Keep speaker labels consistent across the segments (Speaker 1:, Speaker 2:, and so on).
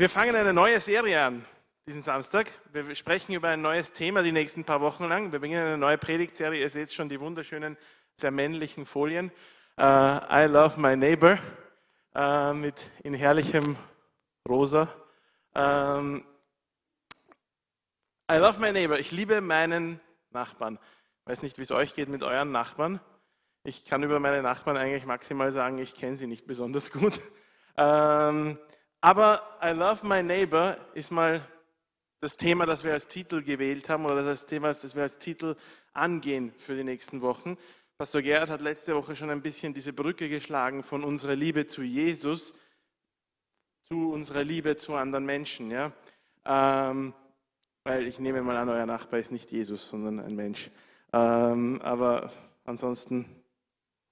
Speaker 1: Wir fangen eine neue Serie an diesen Samstag. Wir sprechen über ein neues Thema die nächsten paar Wochen lang. Wir beginnen eine neue Predigtserie. Ihr seht schon die wunderschönen, sehr männlichen Folien. Uh, I love my neighbor uh, mit in herrlichem Rosa. Um, I love my neighbor. Ich liebe meinen Nachbarn. Ich weiß nicht, wie es euch geht mit euren Nachbarn. Ich kann über meine Nachbarn eigentlich maximal sagen, ich kenne sie nicht besonders gut. Um, aber I love my neighbor ist mal das Thema, das wir als Titel gewählt haben oder das Thema, das wir als Titel angehen für die nächsten Wochen. Pastor Gerhard hat letzte Woche schon ein bisschen diese Brücke geschlagen von unserer Liebe zu Jesus zu unserer Liebe zu anderen Menschen. Ja? Ähm, weil ich nehme mal an, euer Nachbar ist nicht Jesus, sondern ein Mensch. Ähm, aber ansonsten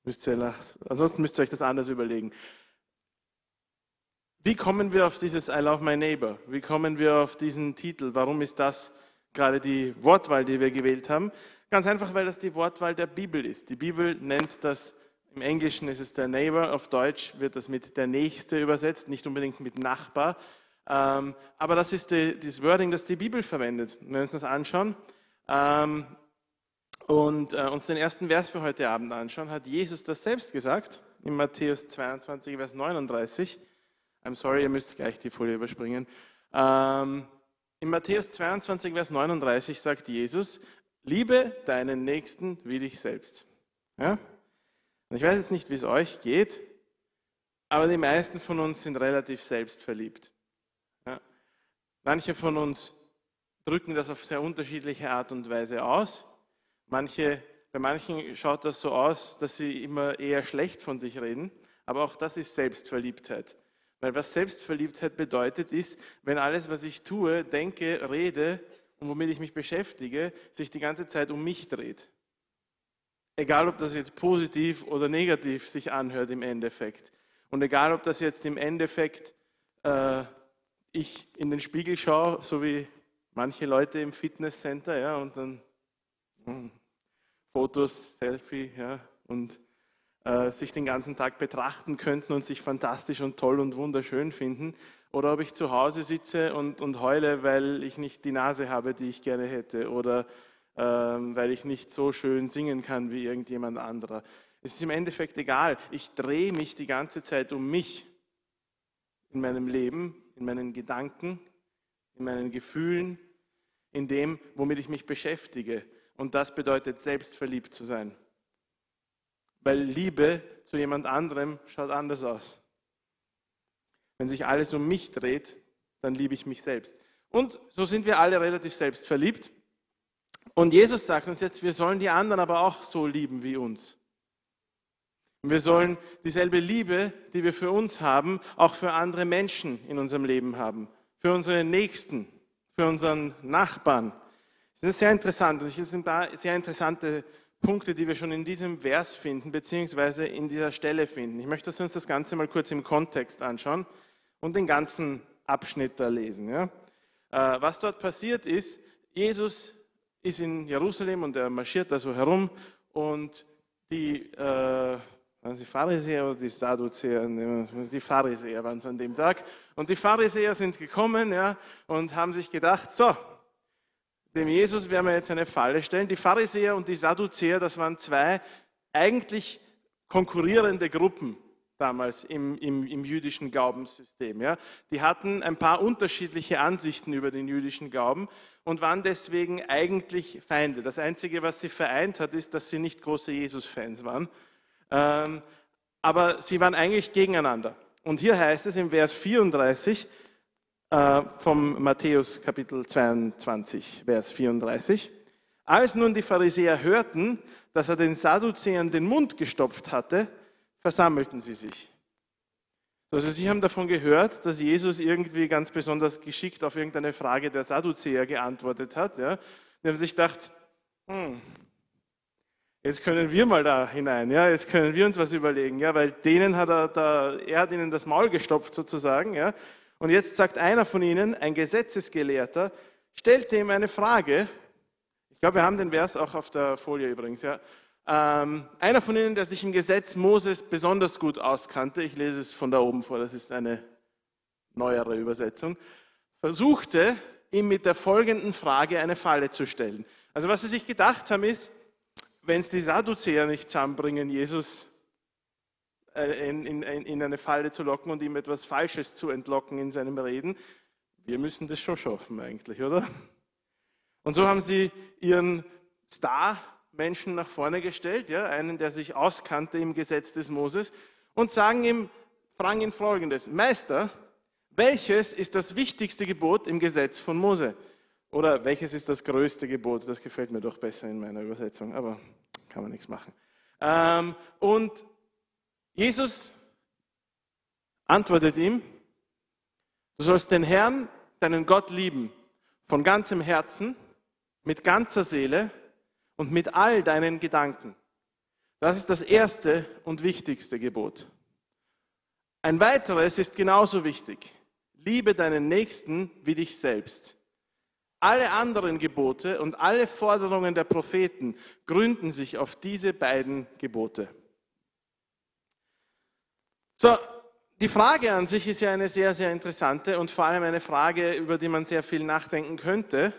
Speaker 1: müsst, ihr, ansonsten müsst ihr euch das anders überlegen. Wie kommen wir auf dieses I love my neighbor? Wie kommen wir auf diesen Titel? Warum ist das gerade die Wortwahl, die wir gewählt haben? Ganz einfach, weil das die Wortwahl der Bibel ist. Die Bibel nennt das, im Englischen ist es der Neighbor, auf Deutsch wird das mit der Nächste übersetzt, nicht unbedingt mit Nachbar. Ähm, aber das ist das Wording, das die Bibel verwendet. Wenn wir uns das anschauen ähm, und äh, uns den ersten Vers für heute Abend anschauen, hat Jesus das selbst gesagt, in Matthäus 22, Vers 39. I'm sorry, ihr müsst gleich die Folie überspringen. Ähm, in Matthäus 22, Vers 39 sagt Jesus, liebe deinen Nächsten wie dich selbst. Ja? Und ich weiß jetzt nicht, wie es euch geht, aber die meisten von uns sind relativ selbstverliebt. Ja? Manche von uns drücken das auf sehr unterschiedliche Art und Weise aus. Manche, bei manchen schaut das so aus, dass sie immer eher schlecht von sich reden, aber auch das ist Selbstverliebtheit. Weil was Selbstverliebtheit bedeutet, ist, wenn alles, was ich tue, denke, rede und womit ich mich beschäftige, sich die ganze Zeit um mich dreht. Egal, ob das jetzt positiv oder negativ sich anhört im Endeffekt. Und egal, ob das jetzt im Endeffekt äh, ich in den Spiegel schaue, so wie manche Leute im Fitnesscenter, ja, und dann mh, hm, Fotos, Selfie, ja, und äh, sich den ganzen Tag betrachten könnten und sich fantastisch und toll und wunderschön finden. Oder ob ich zu Hause sitze und, und heule, weil ich nicht die Nase habe, die ich gerne hätte. Oder ähm, weil ich nicht so schön singen kann wie irgendjemand anderer. Es ist im Endeffekt egal. Ich drehe mich die ganze Zeit um mich in meinem Leben, in meinen Gedanken, in meinen Gefühlen, in dem, womit ich mich beschäftige. Und das bedeutet, selbstverliebt zu sein weil Liebe zu jemand anderem schaut anders aus. Wenn sich alles um mich dreht, dann liebe ich mich selbst. Und so sind wir alle relativ selbstverliebt. Und Jesus sagt uns jetzt, wir sollen die anderen aber auch so lieben wie uns. wir sollen dieselbe Liebe, die wir für uns haben, auch für andere Menschen in unserem Leben haben. Für unsere Nächsten, für unseren Nachbarn. Das ist sehr interessant. Das sind da sehr interessante Punkte, die wir schon in diesem Vers finden, beziehungsweise in dieser Stelle finden. Ich möchte, dass wir uns das Ganze mal kurz im Kontext anschauen und den ganzen Abschnitt da lesen. Ja? Äh, was dort passiert ist, Jesus ist in Jerusalem und er marschiert da so herum und die, äh, die Pharisäer oder die Sadduzäer, die Pharisäer waren es an dem Tag und die Pharisäer sind gekommen ja, und haben sich gedacht, so, dem Jesus werden wir jetzt eine Falle stellen. Die Pharisäer und die Sadduzäer, das waren zwei eigentlich konkurrierende Gruppen damals im, im, im jüdischen Glaubenssystem. Ja. Die hatten ein paar unterschiedliche Ansichten über den jüdischen Glauben und waren deswegen eigentlich Feinde. Das Einzige, was sie vereint hat, ist, dass sie nicht große Jesus-Fans waren. Ähm, aber sie waren eigentlich gegeneinander. Und hier heißt es im Vers 34, äh, vom Matthäus Kapitel 22, Vers 34. Als nun die Pharisäer hörten, dass er den Sadduzäern den Mund gestopft hatte, versammelten sie sich. Also sie haben davon gehört, dass Jesus irgendwie ganz besonders geschickt auf irgendeine Frage der Sadduzäer geantwortet hat. Ja. Die haben sich gedacht, hm, jetzt können wir mal da hinein, ja, jetzt können wir uns was überlegen, ja, weil denen hat er, da, er hat ihnen das Maul gestopft sozusagen, ja, und jetzt sagt einer von ihnen, ein Gesetzesgelehrter, stellt ihm eine Frage. Ich glaube, wir haben den Vers auch auf der Folie übrigens. Ja. Ähm, einer von ihnen, der sich im Gesetz Moses besonders gut auskannte, ich lese es von da oben vor, das ist eine neuere Übersetzung, versuchte, ihm mit der folgenden Frage eine Falle zu stellen. Also was sie sich gedacht haben ist, wenn es die Sadduzäer nicht zusammenbringen, Jesus in, in, in eine Falle zu locken und ihm etwas Falsches zu entlocken in seinem Reden, wir müssen das schon schaffen eigentlich, oder? Und so haben sie ihren Star-Menschen nach vorne gestellt, ja, einen, der sich auskannte im Gesetz des Moses, und sagen ihm, fragen ihn folgendes: Meister, welches ist das wichtigste Gebot im Gesetz von Mose? Oder welches ist das größte Gebot? Das gefällt mir doch besser in meiner Übersetzung, aber kann man nichts machen. Ähm, und Jesus antwortet ihm, du sollst den Herrn, deinen Gott lieben, von ganzem Herzen, mit ganzer Seele und mit all deinen Gedanken. Das ist das erste und wichtigste Gebot. Ein weiteres ist genauso wichtig. Liebe deinen Nächsten wie dich selbst. Alle anderen Gebote und alle Forderungen der Propheten gründen sich auf diese beiden Gebote. So, die Frage an sich ist ja eine sehr, sehr interessante und vor allem eine Frage, über die man sehr viel nachdenken könnte,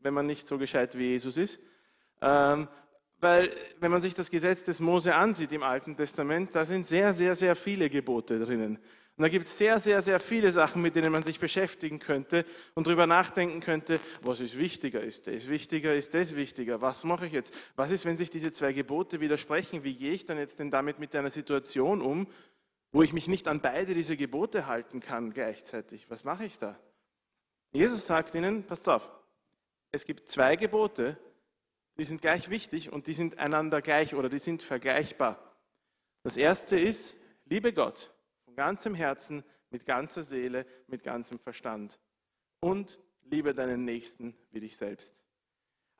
Speaker 1: wenn man nicht so gescheit wie Jesus ist. Ähm, weil, wenn man sich das Gesetz des Mose ansieht im Alten Testament, da sind sehr, sehr, sehr viele Gebote drinnen. Und da gibt es sehr, sehr, sehr viele Sachen, mit denen man sich beschäftigen könnte und darüber nachdenken könnte, was ist wichtiger, ist das wichtiger, ist das wichtiger, was mache ich jetzt? Was ist, wenn sich diese zwei Gebote widersprechen? Wie gehe ich dann jetzt denn damit mit einer Situation um, wo ich mich nicht an beide diese Gebote halten kann gleichzeitig? Was mache ich da? Jesus sagt ihnen, passt auf, es gibt zwei Gebote, die sind gleich wichtig und die sind einander gleich oder die sind vergleichbar. Das erste ist, liebe Gott von ganzem Herzen, mit ganzer Seele, mit ganzem Verstand. Und liebe deinen Nächsten wie dich selbst.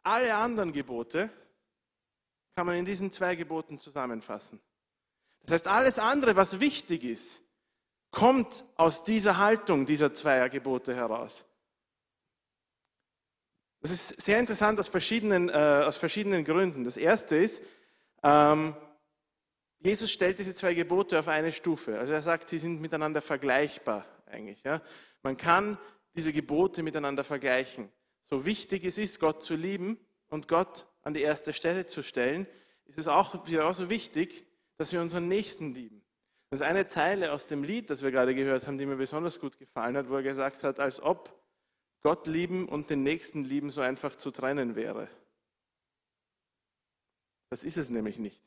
Speaker 1: Alle anderen Gebote kann man in diesen zwei Geboten zusammenfassen. Das heißt, alles andere, was wichtig ist, kommt aus dieser Haltung dieser zweier Gebote heraus. Das ist sehr interessant aus verschiedenen, äh, aus verschiedenen Gründen. Das erste ist, ähm, Jesus stellt diese zwei Gebote auf eine Stufe. Also er sagt, sie sind miteinander vergleichbar eigentlich. Ja? Man kann diese Gebote miteinander vergleichen. So wichtig es ist, Gott zu lieben und Gott an die erste Stelle zu stellen, ist es auch genauso wichtig, dass wir unseren Nächsten lieben. Das ist eine Zeile aus dem Lied, das wir gerade gehört haben, die mir besonders gut gefallen hat, wo er gesagt hat, als ob Gott lieben und den Nächsten lieben so einfach zu trennen wäre. Das ist es nämlich nicht.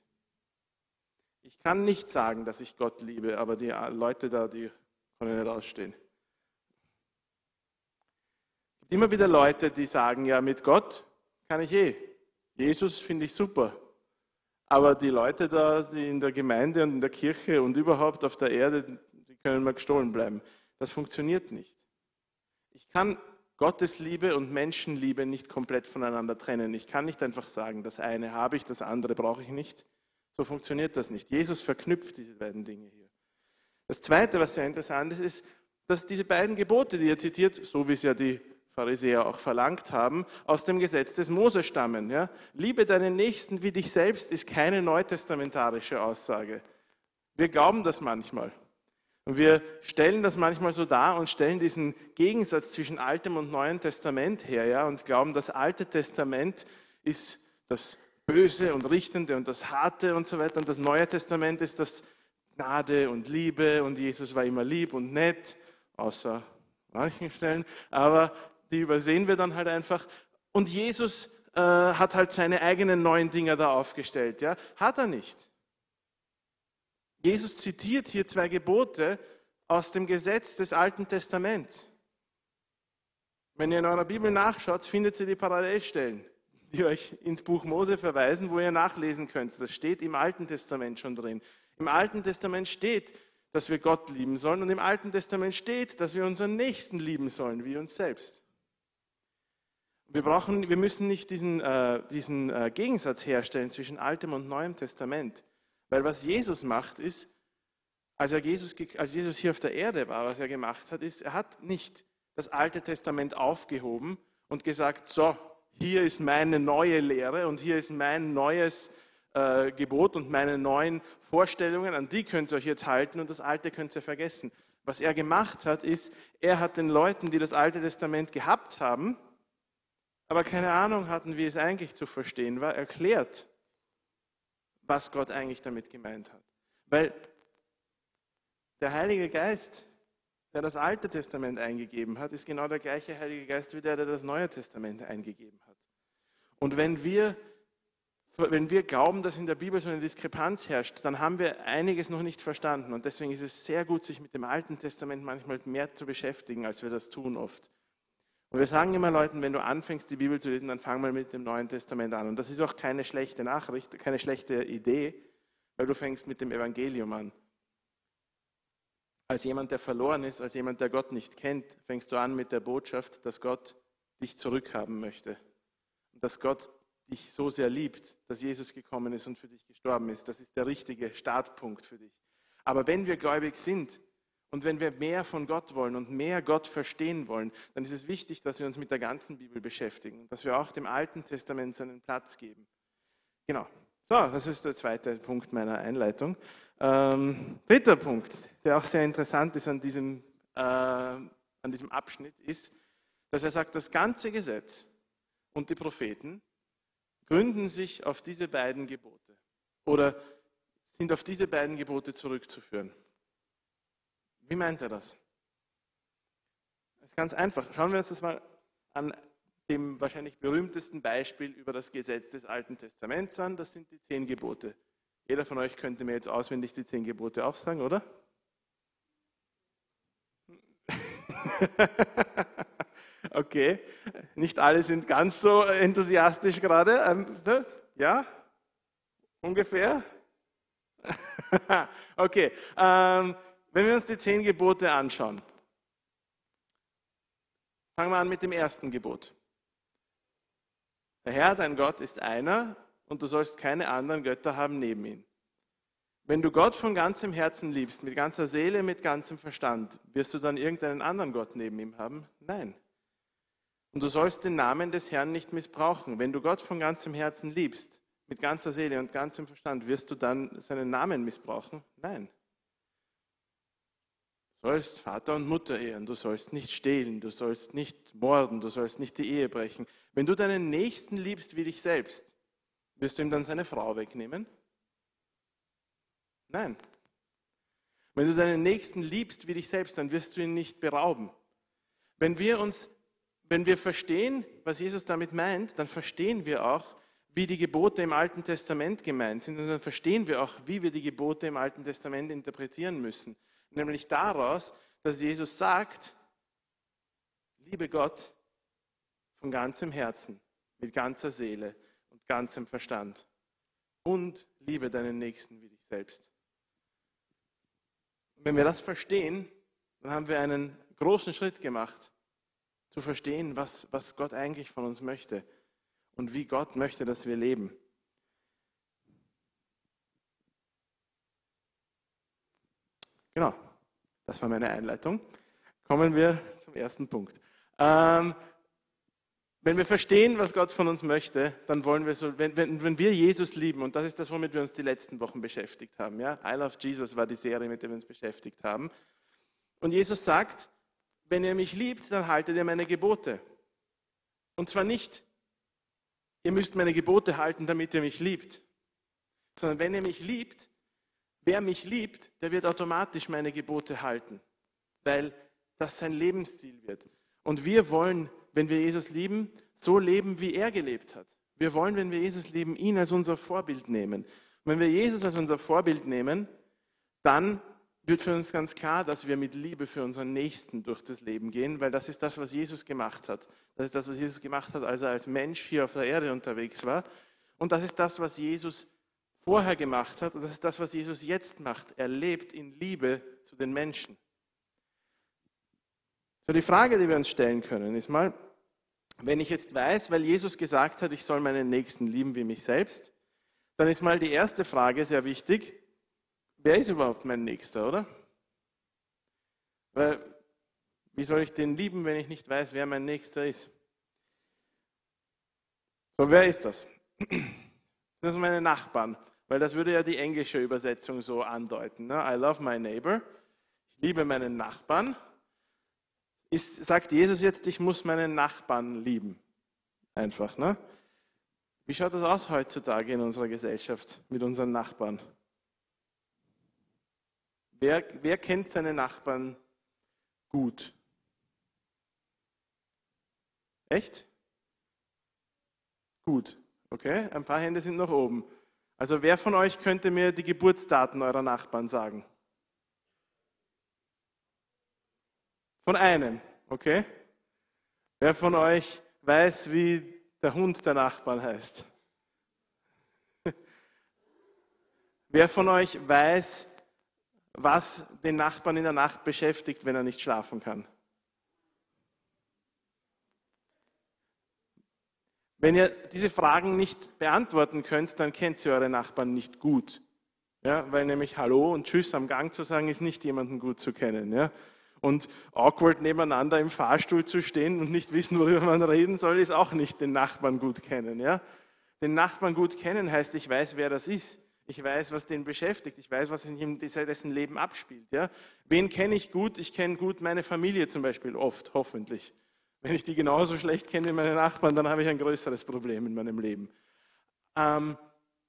Speaker 1: Ich kann nicht sagen, dass ich Gott liebe, aber die Leute da, die können nicht ausstehen. Es gibt immer wieder Leute, die sagen, ja, mit Gott kann ich eh. Jesus finde ich super. Aber die Leute da, die in der Gemeinde und in der Kirche und überhaupt auf der Erde, die können mal gestohlen bleiben. Das funktioniert nicht. Ich kann Gottes Liebe und Menschenliebe nicht komplett voneinander trennen. Ich kann nicht einfach sagen, das eine habe ich, das andere brauche ich nicht. So funktioniert das nicht. Jesus verknüpft diese beiden Dinge hier. Das Zweite, was sehr interessant ist, ist, dass diese beiden Gebote, die er zitiert, so wie es ja die Pharisäer auch verlangt haben, aus dem Gesetz des Mose stammen. Ja? Liebe deinen Nächsten wie dich selbst ist keine neutestamentarische Aussage. Wir glauben das manchmal. Und wir stellen das manchmal so dar und stellen diesen Gegensatz zwischen Altem und Neuem Testament her ja? und glauben, das Alte Testament ist das Böse und Richtende und das Harte und so weiter. Und das Neue Testament ist das Gnade und Liebe und Jesus war immer lieb und nett, außer manchen Stellen. Aber die übersehen wir dann halt einfach. Und Jesus äh, hat halt seine eigenen neuen Dinger da aufgestellt. Ja? Hat er nicht. Jesus zitiert hier zwei Gebote aus dem Gesetz des Alten Testaments. Wenn ihr in eurer Bibel nachschaut, findet ihr die Parallelstellen die euch ins Buch Mose verweisen, wo ihr nachlesen könnt. Das steht im Alten Testament schon drin. Im Alten Testament steht, dass wir Gott lieben sollen und im Alten Testament steht, dass wir unseren Nächsten lieben sollen, wie uns selbst. Wir, brauchen, wir müssen nicht diesen, äh, diesen äh, Gegensatz herstellen zwischen Altem und Neuem Testament, weil was Jesus macht ist, als, Jesus, als Jesus hier auf der Erde war, was er gemacht hat, ist, er hat nicht das Alte Testament aufgehoben und gesagt, so, hier ist meine neue Lehre und hier ist mein neues äh, Gebot und meine neuen Vorstellungen, an die könnt ihr euch jetzt halten und das alte könnt ihr vergessen. Was er gemacht hat, ist, er hat den Leuten, die das Alte Testament gehabt haben, aber keine Ahnung hatten, wie es eigentlich zu verstehen war, erklärt, was Gott eigentlich damit gemeint hat. Weil der Heilige Geist, der das Alte Testament eingegeben hat, ist genau der gleiche Heilige Geist wie der, der das Neue Testament eingegeben hat. Und wenn wir, wenn wir glauben, dass in der Bibel so eine Diskrepanz herrscht, dann haben wir einiges noch nicht verstanden. Und deswegen ist es sehr gut, sich mit dem Alten Testament manchmal mehr zu beschäftigen, als wir das tun oft. Und wir sagen immer Leuten, wenn du anfängst, die Bibel zu lesen, dann fang mal mit dem Neuen Testament an. Und das ist auch keine schlechte Nachricht, keine schlechte Idee, weil du fängst mit dem Evangelium an. Als jemand, der verloren ist, als jemand, der Gott nicht kennt, fängst du an mit der Botschaft, dass Gott dich zurückhaben möchte. Und dass Gott dich so sehr liebt, dass Jesus gekommen ist und für dich gestorben ist. Das ist der richtige Startpunkt für dich. Aber wenn wir gläubig sind, und wenn wir mehr von Gott wollen und mehr Gott verstehen wollen, dann ist es wichtig, dass wir uns mit der ganzen Bibel beschäftigen dass wir auch dem Alten Testament seinen Platz geben. Genau. So, das ist der zweite Punkt meiner Einleitung. Ähm, dritter Punkt, der auch sehr interessant ist an diesem, äh, an diesem Abschnitt, ist, dass er sagt, das ganze Gesetz und die Propheten gründen sich auf diese beiden Gebote oder sind auf diese beiden Gebote zurückzuführen. Wie meint er das? Das ist ganz einfach. Schauen wir uns das mal an dem wahrscheinlich berühmtesten Beispiel über das Gesetz des Alten Testaments an. Das sind die zehn Gebote. Jeder von euch könnte mir jetzt auswendig die zehn Gebote aufsagen, oder? okay, nicht alle sind ganz so enthusiastisch gerade. Ähm, ja, ungefähr. okay, ähm, wenn wir uns die zehn Gebote anschauen, fangen wir an mit dem ersten Gebot. Der Herr, dein Gott, ist einer und du sollst keine anderen Götter haben neben ihm. Wenn du Gott von ganzem Herzen liebst, mit ganzer Seele, mit ganzem Verstand, wirst du dann irgendeinen anderen Gott neben ihm haben? Nein. Und du sollst den Namen des Herrn nicht missbrauchen. Wenn du Gott von ganzem Herzen liebst, mit ganzer Seele und ganzem Verstand, wirst du dann seinen Namen missbrauchen? Nein. Du sollst Vater und Mutter ehren, du sollst nicht stehlen, du sollst nicht morden, du sollst nicht die Ehe brechen. Wenn du deinen Nächsten liebst wie dich selbst, wirst du ihm dann seine Frau wegnehmen? Nein. Wenn du deinen Nächsten liebst wie dich selbst, dann wirst du ihn nicht berauben. Wenn wir uns, wenn wir verstehen, was Jesus damit meint, dann verstehen wir auch, wie die Gebote im Alten Testament gemeint sind und dann verstehen wir auch, wie wir die Gebote im Alten Testament interpretieren müssen nämlich daraus, dass Jesus sagt, liebe Gott von ganzem Herzen, mit ganzer Seele und ganzem Verstand und liebe deinen Nächsten wie dich selbst. Und wenn wir das verstehen, dann haben wir einen großen Schritt gemacht, zu verstehen, was, was Gott eigentlich von uns möchte und wie Gott möchte, dass wir leben. Genau, das war meine Einleitung. Kommen wir zum ersten Punkt. Ähm, wenn wir verstehen, was Gott von uns möchte, dann wollen wir so, wenn, wenn, wenn, wir Jesus lieben, und das ist das, womit wir uns die letzten Wochen beschäftigt haben, ja, I Love Jesus war die Serie, mit der wir uns beschäftigt haben. Und Jesus sagt, wenn ihr mich liebt, dann haltet ihr meine Gebote. Und zwar nicht, ihr müsst meine Gebote halten, damit ihr mich liebt, sondern wenn ihr mich liebt, Wer mich liebt, der wird automatisch meine Gebote halten, weil das sein Lebensstil wird. Und wir wollen, wenn wir Jesus lieben, so leben, wie er gelebt hat. Wir wollen, wenn wir Jesus lieben, ihn als unser Vorbild nehmen. Und wenn wir Jesus als unser Vorbild nehmen, dann wird für uns ganz klar, dass wir mit Liebe für unseren Nächsten durch das Leben gehen, weil das ist das, was Jesus gemacht hat. Das ist das, was Jesus gemacht hat, als er als Mensch hier auf der Erde unterwegs war. Und das ist das, was Jesus vorher gemacht hat. Und das ist das, was Jesus jetzt macht. Er lebt in Liebe zu den Menschen. So, die Frage, die wir uns stellen können, ist mal, wenn ich jetzt weiß, weil Jesus gesagt hat, ich soll meinen Nächsten lieben wie mich selbst, dann ist mal die erste Frage sehr wichtig, wer ist überhaupt mein Nächster, oder? Weil, wie soll ich den lieben, wenn ich nicht weiß, wer mein Nächster ist? So, wer ist das? Das sind meine Nachbarn. Weil das würde ja die englische Übersetzung so andeuten. Ne? I love my neighbor. Ich liebe meinen Nachbarn. Ist, sagt Jesus jetzt, ich muss meinen Nachbarn lieben. Einfach, ne? Wie schaut das aus heutzutage in unserer Gesellschaft mit unseren Nachbarn? Wer, wer kennt seine Nachbarn gut? Echt? Gut, okay? Ein paar Hände sind noch oben. Also wer von euch könnte mir die Geburtsdaten eurer Nachbarn sagen? Von einem, okay? Wer von euch weiß, wie der Hund der Nachbarn heißt? Wer von euch weiß, was den Nachbarn in der Nacht beschäftigt, wenn er nicht schlafen kann? Wenn ihr diese Fragen nicht beantworten könnt, dann kennt ihr eure Nachbarn nicht gut. Ja, weil nämlich Hallo und Tschüss am Gang zu sagen, ist nicht jemanden gut zu kennen. Ja. Und awkward nebeneinander im Fahrstuhl zu stehen und nicht wissen, worüber man reden soll, ist auch nicht den Nachbarn gut kennen. Ja. Den Nachbarn gut kennen heißt, ich weiß, wer das ist. Ich weiß, was den beschäftigt. Ich weiß, was in ihm dessen Leben abspielt. Ja. Wen kenne ich gut? Ich kenne gut meine Familie zum Beispiel, oft, hoffentlich. Wenn ich die genauso schlecht kenne wie meine Nachbarn, dann habe ich ein größeres Problem in meinem Leben. Ähm,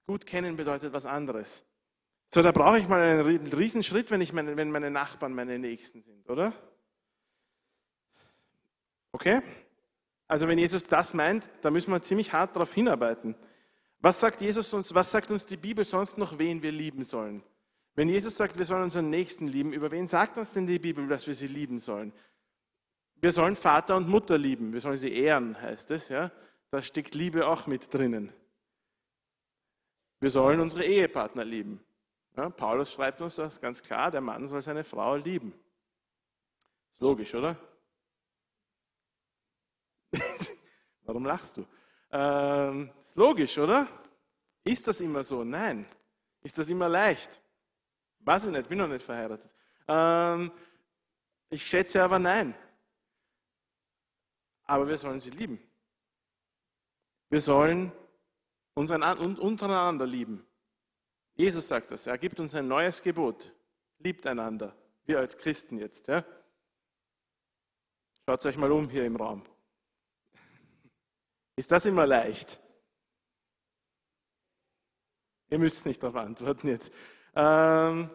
Speaker 1: gut kennen bedeutet was anderes. So, da brauche ich mal einen Riesenschritt, wenn, ich meine, wenn meine Nachbarn meine Nächsten sind, oder? Okay? Also wenn Jesus das meint, da müssen wir ziemlich hart darauf hinarbeiten. Was sagt Jesus uns, was sagt uns die Bibel sonst noch, wen wir lieben sollen? Wenn Jesus sagt, wir sollen unseren Nächsten lieben, über wen sagt uns denn die Bibel, dass wir sie lieben sollen? Wir sollen Vater und Mutter lieben, wir sollen sie ehren, heißt es. Ja? Da steckt Liebe auch mit drinnen. Wir sollen unsere Ehepartner lieben. Ja, Paulus schreibt uns das ganz klar, der Mann soll seine Frau lieben. Ist logisch, oder? Warum lachst du? Ähm, ist logisch, oder? Ist das immer so? Nein. Ist das immer leicht? Weiß ich nicht, bin noch nicht verheiratet. Ähm, ich schätze aber nein aber wir sollen sie lieben. Wir sollen untereinander lieben. Jesus sagt das. Er gibt uns ein neues Gebot. Liebt einander. Wir als Christen jetzt. Ja? Schaut euch mal um hier im Raum. Ist das immer leicht? Ihr müsst nicht darauf antworten jetzt. Ähm,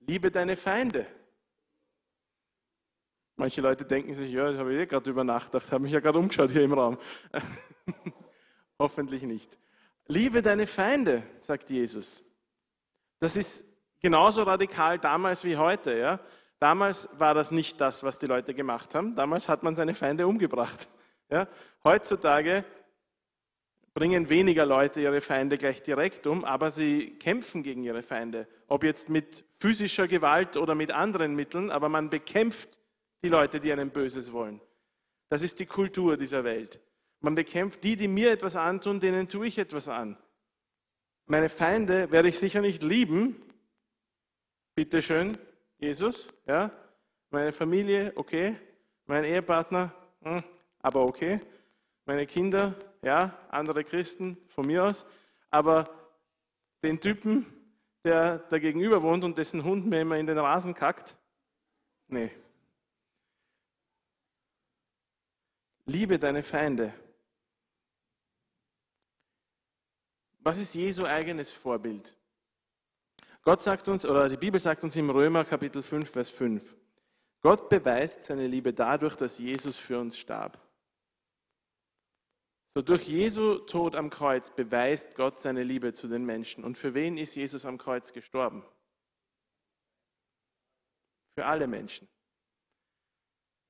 Speaker 1: liebe deine Feinde. Manche Leute denken sich, ja, das habe ich eh gerade über nachgedacht, habe mich ja gerade umgeschaut hier im Raum. Hoffentlich nicht. Liebe deine Feinde, sagt Jesus. Das ist genauso radikal damals wie heute. Ja? Damals war das nicht das, was die Leute gemacht haben. Damals hat man seine Feinde umgebracht. Ja? Heutzutage bringen weniger Leute ihre Feinde gleich direkt um, aber sie kämpfen gegen ihre Feinde. Ob jetzt mit physischer Gewalt oder mit anderen Mitteln, aber man bekämpft die Leute, die einem Böses wollen. Das ist die Kultur dieser Welt. Man bekämpft die, die mir etwas antun, denen tue ich etwas an. Meine Feinde werde ich sicher nicht lieben. Bitte schön, Jesus. Ja? Meine Familie, okay. Mein Ehepartner, hm, aber okay. Meine Kinder, ja. Andere Christen, von mir aus. Aber den Typen, der da gegenüber wohnt und dessen Hund mir immer in den Rasen kackt, nee, Liebe deine Feinde. Was ist Jesu eigenes Vorbild? Gott sagt uns, oder die Bibel sagt uns im Römer Kapitel 5, Vers 5, Gott beweist seine Liebe dadurch, dass Jesus für uns starb. So durch Jesu Tod am Kreuz beweist Gott seine Liebe zu den Menschen. Und für wen ist Jesus am Kreuz gestorben? Für alle Menschen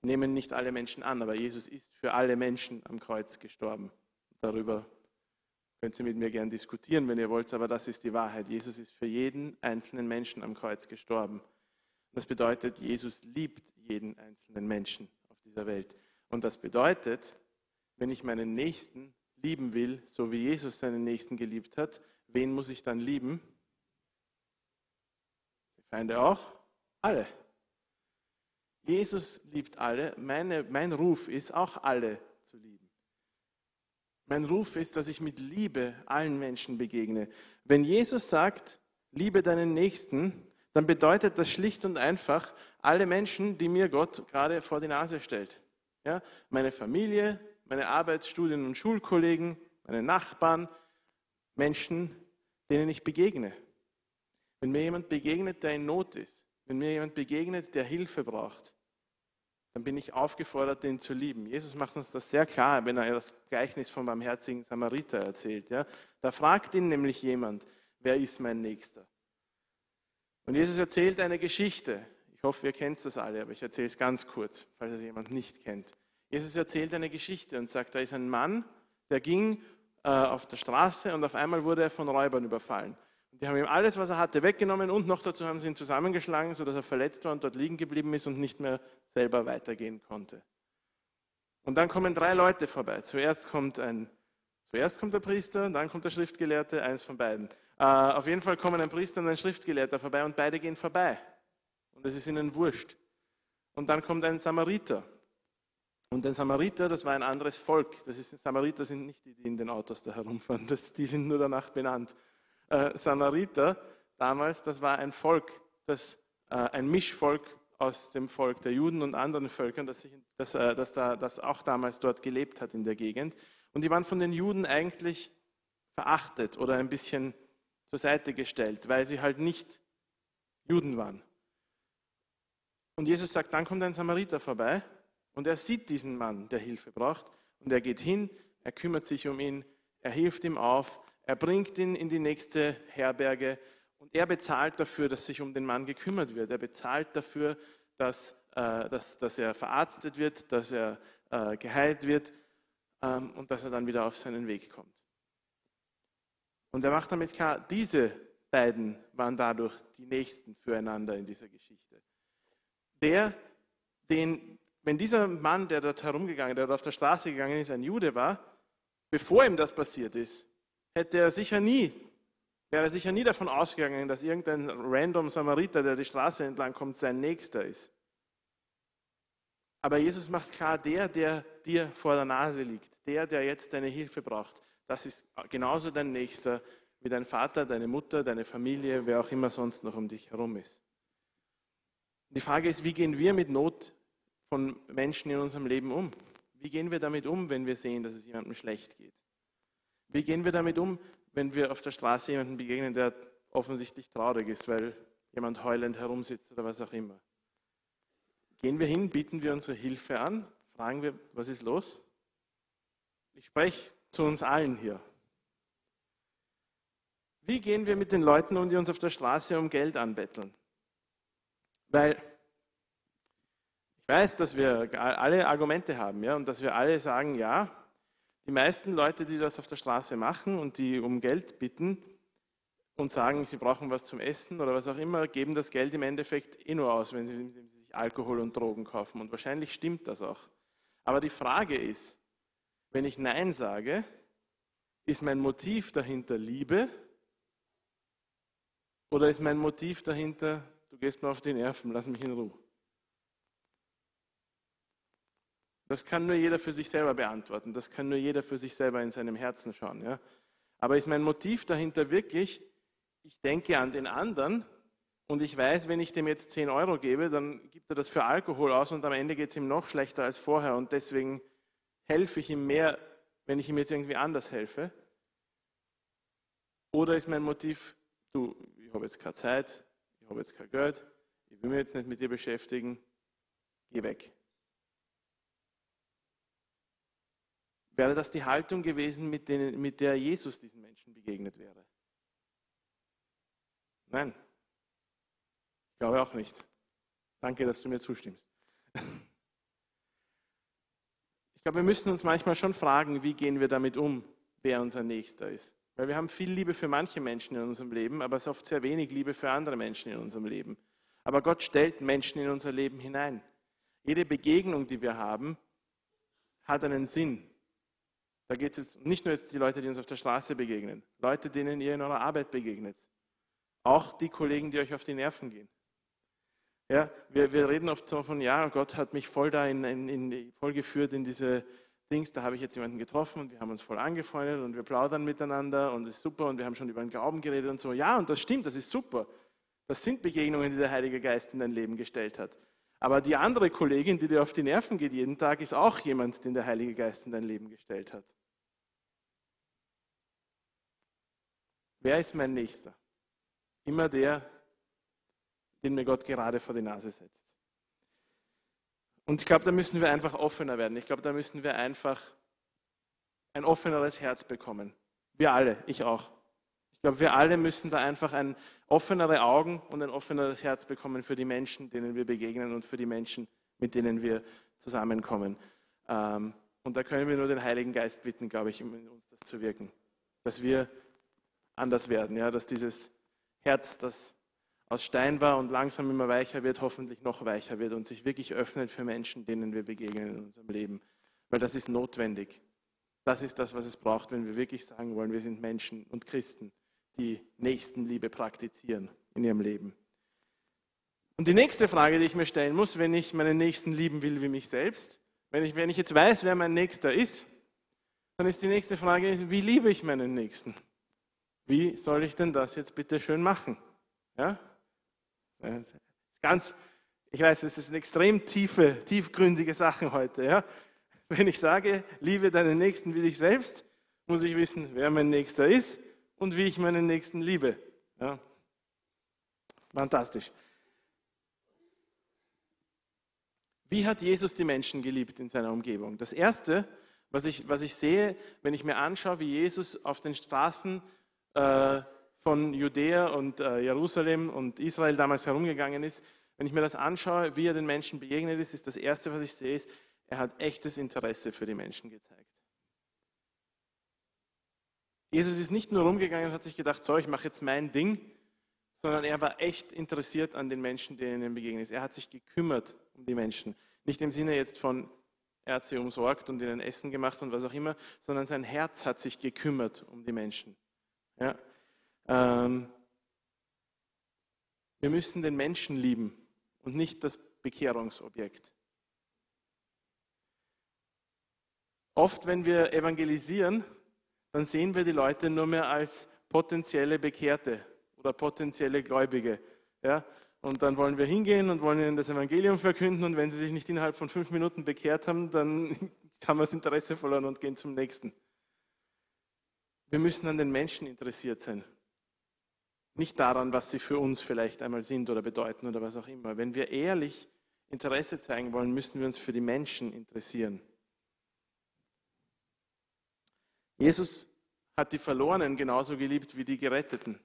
Speaker 1: nehmen nicht alle Menschen an, aber Jesus ist für alle Menschen am Kreuz gestorben. Darüber könnt ihr mit mir gern diskutieren, wenn ihr wollt, aber das ist die Wahrheit. Jesus ist für jeden einzelnen Menschen am Kreuz gestorben. Das bedeutet, Jesus liebt jeden einzelnen Menschen auf dieser Welt. Und das bedeutet, wenn ich meinen Nächsten lieben will, so wie Jesus seinen Nächsten geliebt hat, wen muss ich dann lieben? Die Feinde auch? Alle. Jesus liebt alle. Meine, mein Ruf ist auch alle zu lieben. Mein Ruf ist, dass ich mit Liebe allen Menschen begegne. Wenn Jesus sagt, liebe deinen Nächsten, dann bedeutet das schlicht und einfach alle Menschen, die mir Gott gerade vor die Nase stellt. Ja, meine Familie, meine Arbeits-, Studien- und Schulkollegen, meine Nachbarn, Menschen, denen ich begegne. Wenn mir jemand begegnet, der in Not ist, wenn mir jemand begegnet, der Hilfe braucht, dann bin ich aufgefordert, den zu lieben. Jesus macht uns das sehr klar, wenn er das Gleichnis vom barmherzigen Samariter erzählt. Ja? Da fragt ihn nämlich jemand, wer ist mein Nächster? Und Jesus erzählt eine Geschichte. Ich hoffe, ihr kennt das alle, aber ich erzähle es ganz kurz, falls es jemand nicht kennt. Jesus erzählt eine Geschichte und sagt, da ist ein Mann, der ging äh, auf der Straße und auf einmal wurde er von Räubern überfallen. Und die haben ihm alles, was er hatte, weggenommen und noch dazu haben sie ihn zusammengeschlagen, sodass er verletzt war und dort liegen geblieben ist und nicht mehr selber weitergehen konnte. Und dann kommen drei Leute vorbei. Zuerst kommt, ein, zuerst kommt der Priester, dann kommt der Schriftgelehrte, eins von beiden. Äh, auf jeden Fall kommen ein Priester und ein Schriftgelehrter vorbei und beide gehen vorbei. Und es ist ihnen wurscht. Und dann kommt ein Samariter. Und ein Samariter, das war ein anderes Volk. Das ist, Samariter sind nicht die, die in den Autos da herumfahren, das, die sind nur danach benannt. Äh, Samariter damals, das war ein Volk, das, äh, ein Mischvolk aus dem Volk der Juden und anderen Völkern, das, sich, das, äh, das, da, das auch damals dort gelebt hat in der Gegend. Und die waren von den Juden eigentlich verachtet oder ein bisschen zur Seite gestellt, weil sie halt nicht Juden waren. Und Jesus sagt, dann kommt ein Samariter vorbei und er sieht diesen Mann, der Hilfe braucht, und er geht hin, er kümmert sich um ihn, er hilft ihm auf, er bringt ihn in die nächste Herberge und er bezahlt dafür, dass sich um den Mann gekümmert wird. Er bezahlt dafür, dass, äh, dass, dass er verarztet wird, dass er äh, geheilt wird ähm, und dass er dann wieder auf seinen Weg kommt. Und er macht damit klar, diese beiden waren dadurch die Nächsten füreinander in dieser Geschichte. Der, den, wenn dieser Mann, der dort herumgegangen, der dort auf der Straße gegangen ist, ein Jude war, bevor ihm das passiert ist, hätte er sicher nie, wäre er sicher nie davon ausgegangen, dass irgendein random Samariter, der die Straße entlang kommt, sein Nächster ist. Aber Jesus macht klar, der, der dir vor der Nase liegt, der, der jetzt deine Hilfe braucht, das ist genauso dein Nächster wie dein Vater, deine Mutter, deine Familie, wer auch immer sonst noch um dich herum ist. Die Frage ist, wie gehen wir mit Not von Menschen in unserem Leben um? Wie gehen wir damit um, wenn wir sehen, dass es jemandem schlecht geht? Wie gehen wir damit um, wenn wir auf der Straße jemanden begegnen, der offensichtlich traurig ist, weil jemand heulend herumsitzt oder was auch immer? Gehen wir hin, bieten wir unsere Hilfe an, fragen wir, was ist los? Ich spreche zu uns allen hier. Wie gehen wir mit den Leuten um, die uns auf der Straße um Geld anbetteln? Weil ich weiß, dass wir alle Argumente haben ja, und dass wir alle sagen, ja, die meisten Leute, die das auf der Straße machen und die um Geld bitten und sagen, sie brauchen was zum Essen oder was auch immer, geben das Geld im Endeffekt eh nur aus, wenn sie, wenn sie sich Alkohol und Drogen kaufen. Und wahrscheinlich stimmt das auch. Aber die Frage ist, wenn ich Nein sage, ist mein Motiv dahinter Liebe oder ist mein Motiv dahinter, du gehst mir auf die Nerven, lass mich in Ruhe? Das kann nur jeder für sich selber beantworten. Das kann nur jeder für sich selber in seinem Herzen schauen. Ja? Aber ist mein Motiv dahinter wirklich, ich denke an den anderen und ich weiß, wenn ich dem jetzt 10 Euro gebe, dann gibt er das für Alkohol aus und am Ende geht es ihm noch schlechter als vorher und deswegen helfe ich ihm mehr, wenn ich ihm jetzt irgendwie anders helfe? Oder ist mein Motiv, du, ich habe jetzt keine Zeit, ich habe jetzt kein Geld, ich will mich jetzt nicht mit dir beschäftigen, geh weg. Wäre das die Haltung gewesen, mit, denen, mit der Jesus diesen Menschen begegnet wäre? Nein, ich glaube auch nicht. Danke, dass du mir zustimmst. Ich glaube, wir müssen uns manchmal schon fragen, wie gehen wir damit um, wer unser Nächster ist. Weil wir haben viel Liebe für manche Menschen in unserem Leben, aber es ist oft sehr wenig Liebe für andere Menschen in unserem Leben. Aber Gott stellt Menschen in unser Leben hinein. Jede Begegnung, die wir haben, hat einen Sinn. Da geht es jetzt nicht nur jetzt die Leute, die uns auf der Straße begegnen, Leute, denen ihr in eurer Arbeit begegnet. Auch die Kollegen, die euch auf die Nerven gehen. Ja, wir, wir reden oft so von, ja, Gott hat mich voll da in, in, in, voll geführt in diese Dings, da habe ich jetzt jemanden getroffen und wir haben uns voll angefreundet und wir plaudern miteinander und es ist super und wir haben schon über den Glauben geredet und so. Ja, und das stimmt, das ist super. Das sind Begegnungen, die der Heilige Geist in dein Leben gestellt hat. Aber die andere Kollegin, die dir auf die Nerven geht jeden Tag, ist auch jemand, den der Heilige Geist in dein Leben gestellt hat. Wer ist mein Nächster? Immer der, den mir Gott gerade vor die Nase setzt. Und ich glaube, da müssen wir einfach offener werden. Ich glaube, da müssen wir einfach ein offeneres Herz bekommen. Wir alle, ich auch. Ich glaube, wir alle müssen da einfach ein offenere Augen und ein offeneres Herz bekommen für die Menschen, denen wir begegnen und für die Menschen, mit denen wir zusammenkommen. Ähm, und da können wir nur den Heiligen Geist bitten, glaube ich, um in uns das zu wirken. Dass wir anders werden, ja, dass dieses Herz, das aus Stein war und langsam immer weicher wird, hoffentlich noch weicher wird und sich wirklich öffnet für Menschen, denen wir begegnen in unserem Leben. Weil das ist notwendig. Das ist das, was es braucht, wenn wir wirklich sagen wollen, wir sind Menschen und Christen, die Nächstenliebe praktizieren in ihrem Leben. Und die nächste Frage, die ich mir stellen muss, wenn ich meinen Nächsten lieben will wie mich selbst, wenn ich, wenn ich jetzt weiß, wer mein Nächster ist, dann ist die nächste Frage, wie liebe ich meinen Nächsten? Wie soll ich denn das jetzt bitte schön machen? Ja? Ganz, ich weiß, es ist extrem tiefe, tiefgründige Sache heute. Ja? Wenn ich sage, liebe deinen Nächsten wie dich selbst, muss ich wissen, wer mein Nächster ist und wie ich meinen Nächsten liebe. Ja? Fantastisch. Wie hat Jesus die Menschen geliebt in seiner Umgebung? Das Erste, was ich, was ich sehe, wenn ich mir anschaue, wie Jesus auf den Straßen äh, von Judäa und äh, Jerusalem und Israel damals herumgegangen ist, wenn ich mir das anschaue, wie er den Menschen begegnet ist, ist das Erste, was ich sehe, ist, er hat echtes Interesse für die Menschen gezeigt. Jesus ist nicht nur rumgegangen und hat sich gedacht, so, ich mache jetzt mein Ding, sondern er war echt interessiert an den Menschen, denen er begegnet ist. Er hat sich gekümmert um die Menschen. Nicht im Sinne jetzt von, er hat sie umsorgt und ihnen Essen gemacht und was auch immer, sondern sein Herz hat sich gekümmert um die Menschen. Ja? Ähm, wir müssen den Menschen lieben und nicht das Bekehrungsobjekt. Oft, wenn wir evangelisieren, dann sehen wir die Leute nur mehr als potenzielle Bekehrte oder potenzielle Gläubige. Ja? Und dann wollen wir hingehen und wollen ihnen das Evangelium verkünden und wenn sie sich nicht innerhalb von fünf Minuten bekehrt haben, dann haben wir das Interesse verloren und gehen zum nächsten. Wir müssen an den Menschen interessiert sein. Nicht daran, was sie für uns vielleicht einmal sind oder bedeuten oder was auch immer. Wenn wir ehrlich Interesse zeigen wollen, müssen wir uns für die Menschen interessieren. Jesus hat die Verlorenen genauso geliebt wie die Geretteten.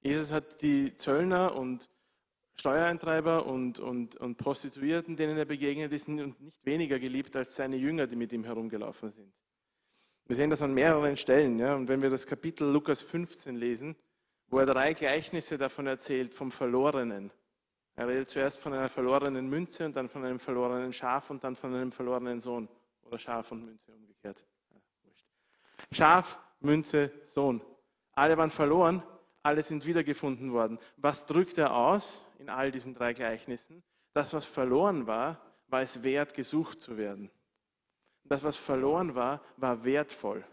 Speaker 1: Jesus hat die Zöllner und Steuereintreiber und, und, und Prostituierten, denen er begegnet ist, nicht weniger geliebt als seine Jünger, die mit ihm herumgelaufen sind. Wir sehen das an mehreren Stellen. Ja? Und wenn wir das Kapitel Lukas 15 lesen, wo er drei Gleichnisse davon erzählt, vom Verlorenen. Er redet zuerst von einer verlorenen Münze und dann von einem verlorenen Schaf und dann von einem verlorenen Sohn. Oder Schaf und Münze umgekehrt. Schaf, Münze, Sohn. Alle waren verloren, alle sind wiedergefunden worden. Was drückt er aus in all diesen drei Gleichnissen? Das, was verloren war, war es wert, gesucht zu werden. Das, was verloren war, war wertvoll.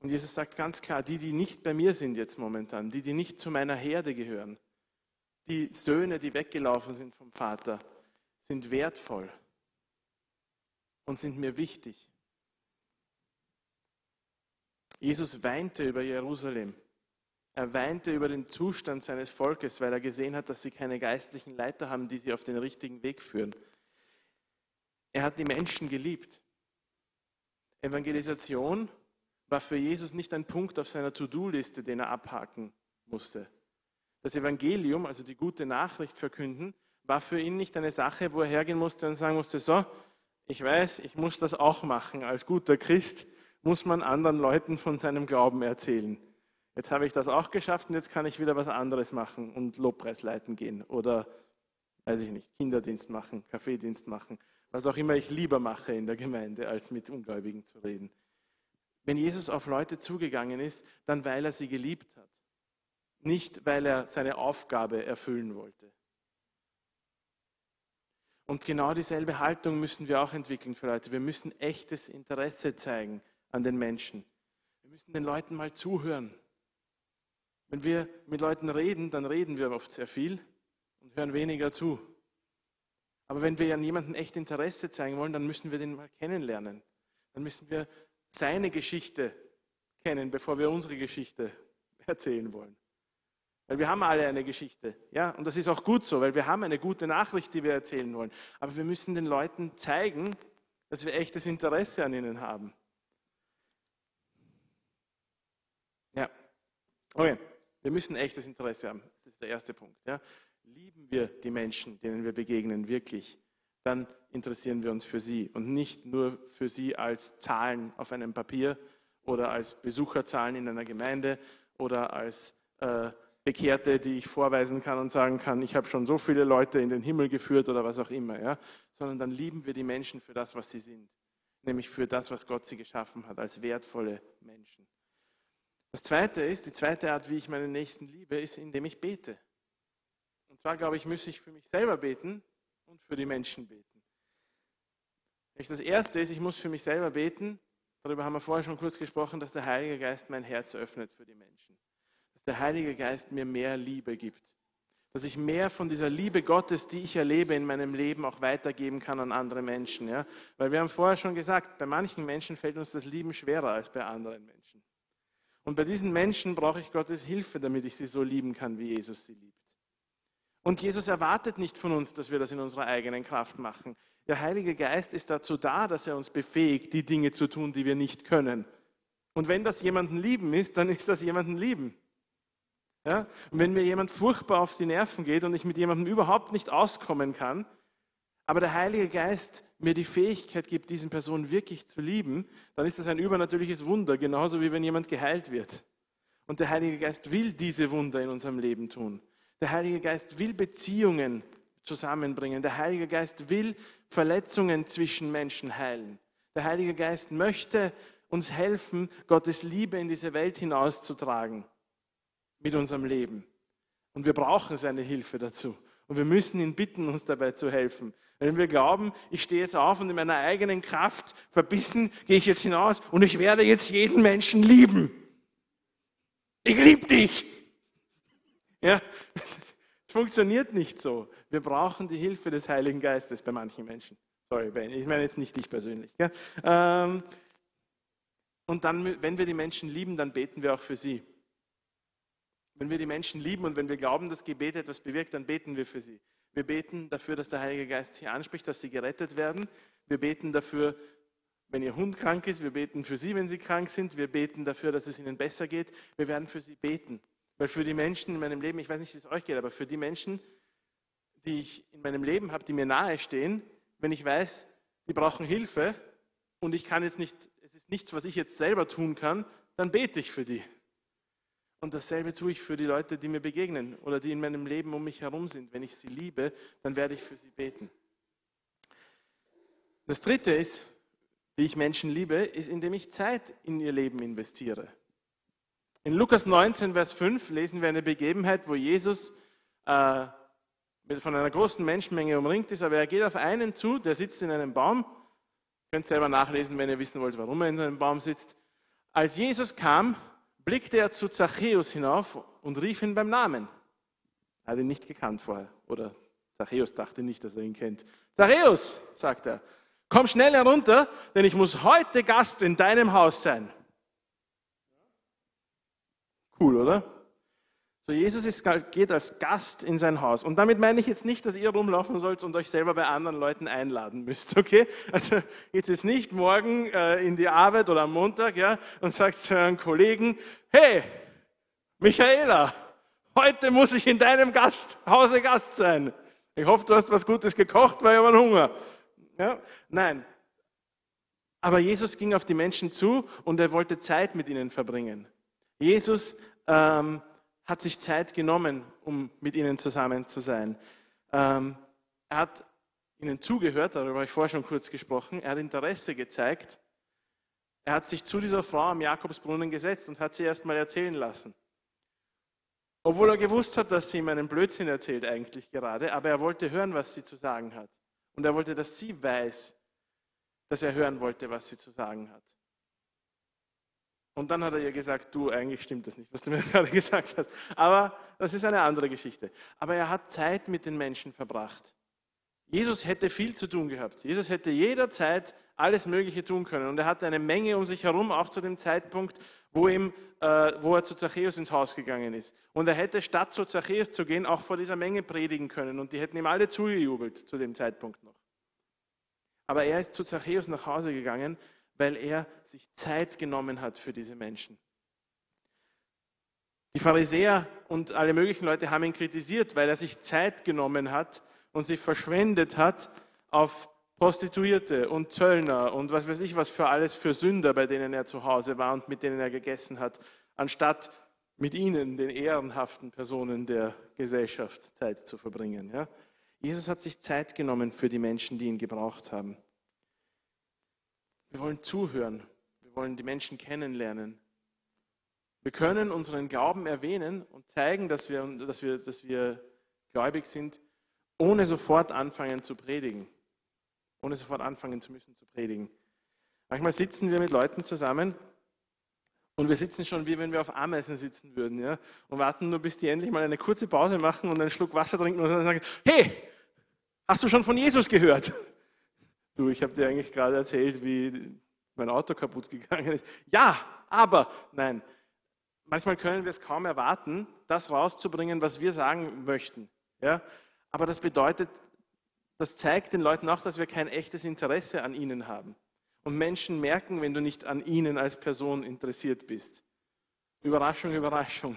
Speaker 1: Und Jesus sagt ganz klar, die, die nicht bei mir sind jetzt momentan, die, die nicht zu meiner Herde gehören, die Söhne, die weggelaufen sind vom Vater, sind wertvoll und sind mir wichtig. Jesus weinte über Jerusalem. Er weinte über den Zustand seines Volkes, weil er gesehen hat, dass sie keine geistlichen Leiter haben, die sie auf den richtigen Weg führen. Er hat die Menschen geliebt. Evangelisation war für Jesus nicht ein Punkt auf seiner To-Do-Liste, den er abhaken musste. Das Evangelium, also die gute Nachricht verkünden, war für ihn nicht eine Sache, wo er hergehen musste und sagen musste, so, ich weiß, ich muss das auch machen. Als guter Christ muss man anderen Leuten von seinem Glauben erzählen. Jetzt habe ich das auch geschafft und jetzt kann ich wieder was anderes machen und Lobpreis leiten gehen oder, weiß ich nicht, Kinderdienst machen, Kaffeedienst machen was auch immer ich lieber mache in der Gemeinde, als mit Ungläubigen zu reden. Wenn Jesus auf Leute zugegangen ist, dann weil er sie geliebt hat, nicht weil er seine Aufgabe erfüllen wollte. Und genau dieselbe Haltung müssen wir auch entwickeln für Leute. Wir müssen echtes Interesse zeigen an den Menschen. Wir müssen den Leuten mal zuhören. Wenn wir mit Leuten reden, dann reden wir oft sehr viel und hören weniger zu. Aber wenn wir an jemanden echt Interesse zeigen wollen, dann müssen wir den mal kennenlernen. Dann müssen wir seine Geschichte kennen, bevor wir unsere Geschichte erzählen wollen. Weil wir haben alle eine Geschichte. Ja? Und das ist auch gut so, weil wir haben eine gute Nachricht, die wir erzählen wollen. Aber wir müssen den Leuten zeigen, dass wir echtes Interesse an ihnen haben. Ja. Okay. Wir müssen echtes Interesse haben. Das ist der erste Punkt. Ja? Lieben wir die Menschen, denen wir begegnen, wirklich, dann interessieren wir uns für sie und nicht nur für sie als Zahlen auf einem Papier oder als Besucherzahlen in einer Gemeinde oder als äh, Bekehrte, die ich vorweisen kann und sagen kann, ich habe schon so viele Leute in den Himmel geführt oder was auch immer, ja? sondern dann lieben wir die Menschen für das, was sie sind, nämlich für das, was Gott sie geschaffen hat, als wertvolle Menschen. Das zweite ist, die zweite Art, wie ich meinen Nächsten liebe, ist, indem ich bete. Und zwar, glaube ich, müsse ich für mich selber beten und für die Menschen beten. Das erste ist, ich muss für mich selber beten. Darüber haben wir vorher schon kurz gesprochen, dass der Heilige Geist mein Herz öffnet für die Menschen der Heilige Geist mir mehr Liebe gibt. Dass ich mehr von dieser Liebe Gottes, die ich erlebe in meinem Leben, auch weitergeben kann an andere Menschen. Ja? Weil wir haben vorher schon gesagt, bei manchen Menschen fällt uns das Lieben schwerer als bei anderen Menschen. Und bei diesen Menschen brauche ich Gottes Hilfe, damit ich sie so lieben kann, wie Jesus sie liebt. Und Jesus erwartet nicht von uns, dass wir das in unserer eigenen Kraft machen. Der Heilige Geist ist dazu da, dass er uns befähigt, die Dinge zu tun, die wir nicht können. Und wenn das jemanden lieben ist, dann ist das jemanden lieben. Ja? Und wenn mir jemand furchtbar auf die Nerven geht und ich mit jemandem überhaupt nicht auskommen kann, aber der Heilige Geist mir die Fähigkeit gibt, diesen Person wirklich zu lieben, dann ist das ein übernatürliches Wunder, genauso wie wenn jemand geheilt wird. Und der Heilige Geist will diese Wunder in unserem Leben tun. Der Heilige Geist will Beziehungen zusammenbringen. Der Heilige Geist will Verletzungen zwischen Menschen heilen. Der Heilige Geist möchte uns helfen, Gottes Liebe in diese Welt hinauszutragen mit unserem Leben. Und wir brauchen seine Hilfe dazu. Und wir müssen ihn bitten, uns dabei zu helfen. Wenn wir glauben, ich stehe jetzt auf und in meiner eigenen Kraft verbissen gehe ich jetzt hinaus und ich werde jetzt jeden Menschen lieben. Ich liebe dich. Ja, es funktioniert nicht so. Wir brauchen die Hilfe des Heiligen Geistes bei manchen Menschen. Sorry, Ben, ich meine jetzt nicht dich persönlich. Ähm, und dann, wenn wir die Menschen lieben, dann beten wir auch für sie. Wenn wir die Menschen lieben und wenn wir glauben, dass Gebet etwas bewirkt, dann beten wir für sie. Wir beten dafür, dass der Heilige Geist sie anspricht, dass sie gerettet werden. Wir beten dafür, wenn ihr Hund krank ist. Wir beten für sie, wenn sie krank sind. Wir beten dafür, dass es ihnen besser geht. Wir werden für sie beten. Weil für die Menschen in meinem Leben, ich weiß nicht, wie es euch geht, aber für die Menschen, die ich in meinem Leben habe, die mir nahe stehen, wenn ich weiß, die brauchen Hilfe und ich kann jetzt nicht, es ist nichts, was ich jetzt selber tun kann, dann bete ich für die. Und dasselbe tue ich für die Leute, die mir begegnen oder die in meinem Leben um mich herum sind. Wenn ich sie liebe, dann werde ich für sie beten. Das Dritte ist, wie ich Menschen liebe, ist, indem ich Zeit in ihr Leben investiere. In Lukas 19, Vers 5 lesen wir eine Begebenheit, wo Jesus äh, von einer großen Menschenmenge umringt ist, aber er geht auf einen zu, der sitzt in einem Baum. Ihr könnt selber nachlesen, wenn ihr wissen wollt, warum er in einem Baum sitzt. Als Jesus kam, blickte er zu Zachäus hinauf und rief ihn beim Namen. Er hat ihn nicht gekannt vorher. Oder Zachäus dachte nicht, dass er ihn kennt. Zachäus, sagt er, komm schnell herunter, denn ich muss heute Gast in deinem Haus sein. Cool, oder? So, Jesus ist, geht als Gast in sein Haus. Und damit meine ich jetzt nicht, dass ihr rumlaufen sollt und euch selber bei anderen Leuten einladen müsst, okay? Also jetzt nicht morgen äh, in die Arbeit oder am Montag, ja, und sagt zu euren Kollegen, hey, Michaela, heute muss ich in deinem Gast, Hause Gast sein. Ich hoffe, du hast was Gutes gekocht, weil ich habe Hunger. Ja? Nein. Aber Jesus ging auf die Menschen zu und er wollte Zeit mit ihnen verbringen. Jesus ähm, hat sich Zeit genommen, um mit ihnen zusammen zu sein. Ähm, er hat ihnen zugehört, darüber habe ich vorher schon kurz gesprochen. Er hat Interesse gezeigt. Er hat sich zu dieser Frau am Jakobsbrunnen gesetzt und hat sie erst mal erzählen lassen. Obwohl er gewusst hat, dass sie ihm einen Blödsinn erzählt eigentlich gerade, aber er wollte hören, was sie zu sagen hat. Und er wollte, dass sie weiß, dass er hören wollte, was sie zu sagen hat. Und dann hat er ihr gesagt, du, eigentlich stimmt das nicht, was du mir gerade gesagt hast. Aber das ist eine andere Geschichte. Aber er hat Zeit mit den Menschen verbracht. Jesus hätte viel zu tun gehabt. Jesus hätte jederzeit alles Mögliche tun können. Und er hatte eine Menge um sich herum, auch zu dem Zeitpunkt, wo, ihm, äh, wo er zu Zachäus ins Haus gegangen ist. Und er hätte statt zu Zachäus zu gehen, auch vor dieser Menge predigen können. Und die hätten ihm alle zugejubelt zu dem Zeitpunkt noch. Aber er ist zu Zachäus nach Hause gegangen, weil er sich Zeit genommen hat für diese Menschen. Die Pharisäer und alle möglichen Leute haben ihn kritisiert, weil er sich Zeit genommen hat und sich verschwendet hat auf Prostituierte und Zöllner und was weiß ich was für alles für Sünder, bei denen er zu Hause war und mit denen er gegessen hat, anstatt mit ihnen, den ehrenhaften Personen der Gesellschaft, Zeit zu verbringen. Ja? Jesus hat sich Zeit genommen für die Menschen, die ihn gebraucht haben. Wir wollen zuhören. Wir wollen die Menschen kennenlernen. Wir können unseren Glauben erwähnen und zeigen, dass wir, dass wir, dass wir gläubig sind, ohne sofort anfangen zu predigen ohne sofort anfangen zu müssen zu predigen. Manchmal sitzen wir mit Leuten zusammen und wir sitzen schon wie wenn wir auf Ameisen sitzen würden ja, und warten nur, bis die endlich mal eine kurze Pause machen und einen Schluck Wasser trinken und dann sagen, hey, hast du schon von Jesus gehört? Du, ich habe dir eigentlich gerade erzählt, wie mein Auto kaputt gegangen ist. Ja, aber nein. Manchmal können wir es kaum erwarten, das rauszubringen, was wir sagen möchten. Ja? Aber das bedeutet das zeigt den Leuten auch, dass wir kein echtes Interesse an ihnen haben. Und Menschen merken, wenn du nicht an ihnen als Person interessiert bist. Überraschung, Überraschung.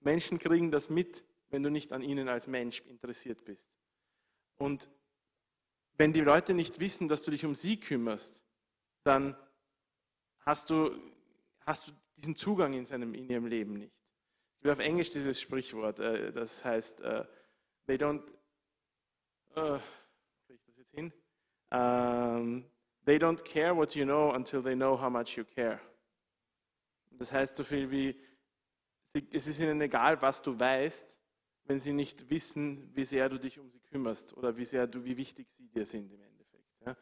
Speaker 1: Menschen kriegen das mit, wenn du nicht an ihnen als Mensch interessiert bist. Und wenn die Leute nicht wissen, dass du dich um sie kümmerst, dann hast du, hast du diesen Zugang in, seinem, in ihrem Leben nicht. Ich will auf Englisch dieses Sprichwort, äh, das heißt, uh, they don't, uh, jetzt hin. Um, ähm, they don't care what you know until they know how much you care. Das heißt so viel wie, es ist ihnen egal, was du weißt, wenn sie nicht wissen, wie sehr du dich um sie kümmerst oder wie sehr du, wie wichtig sie dir sind im Endeffekt. Ja.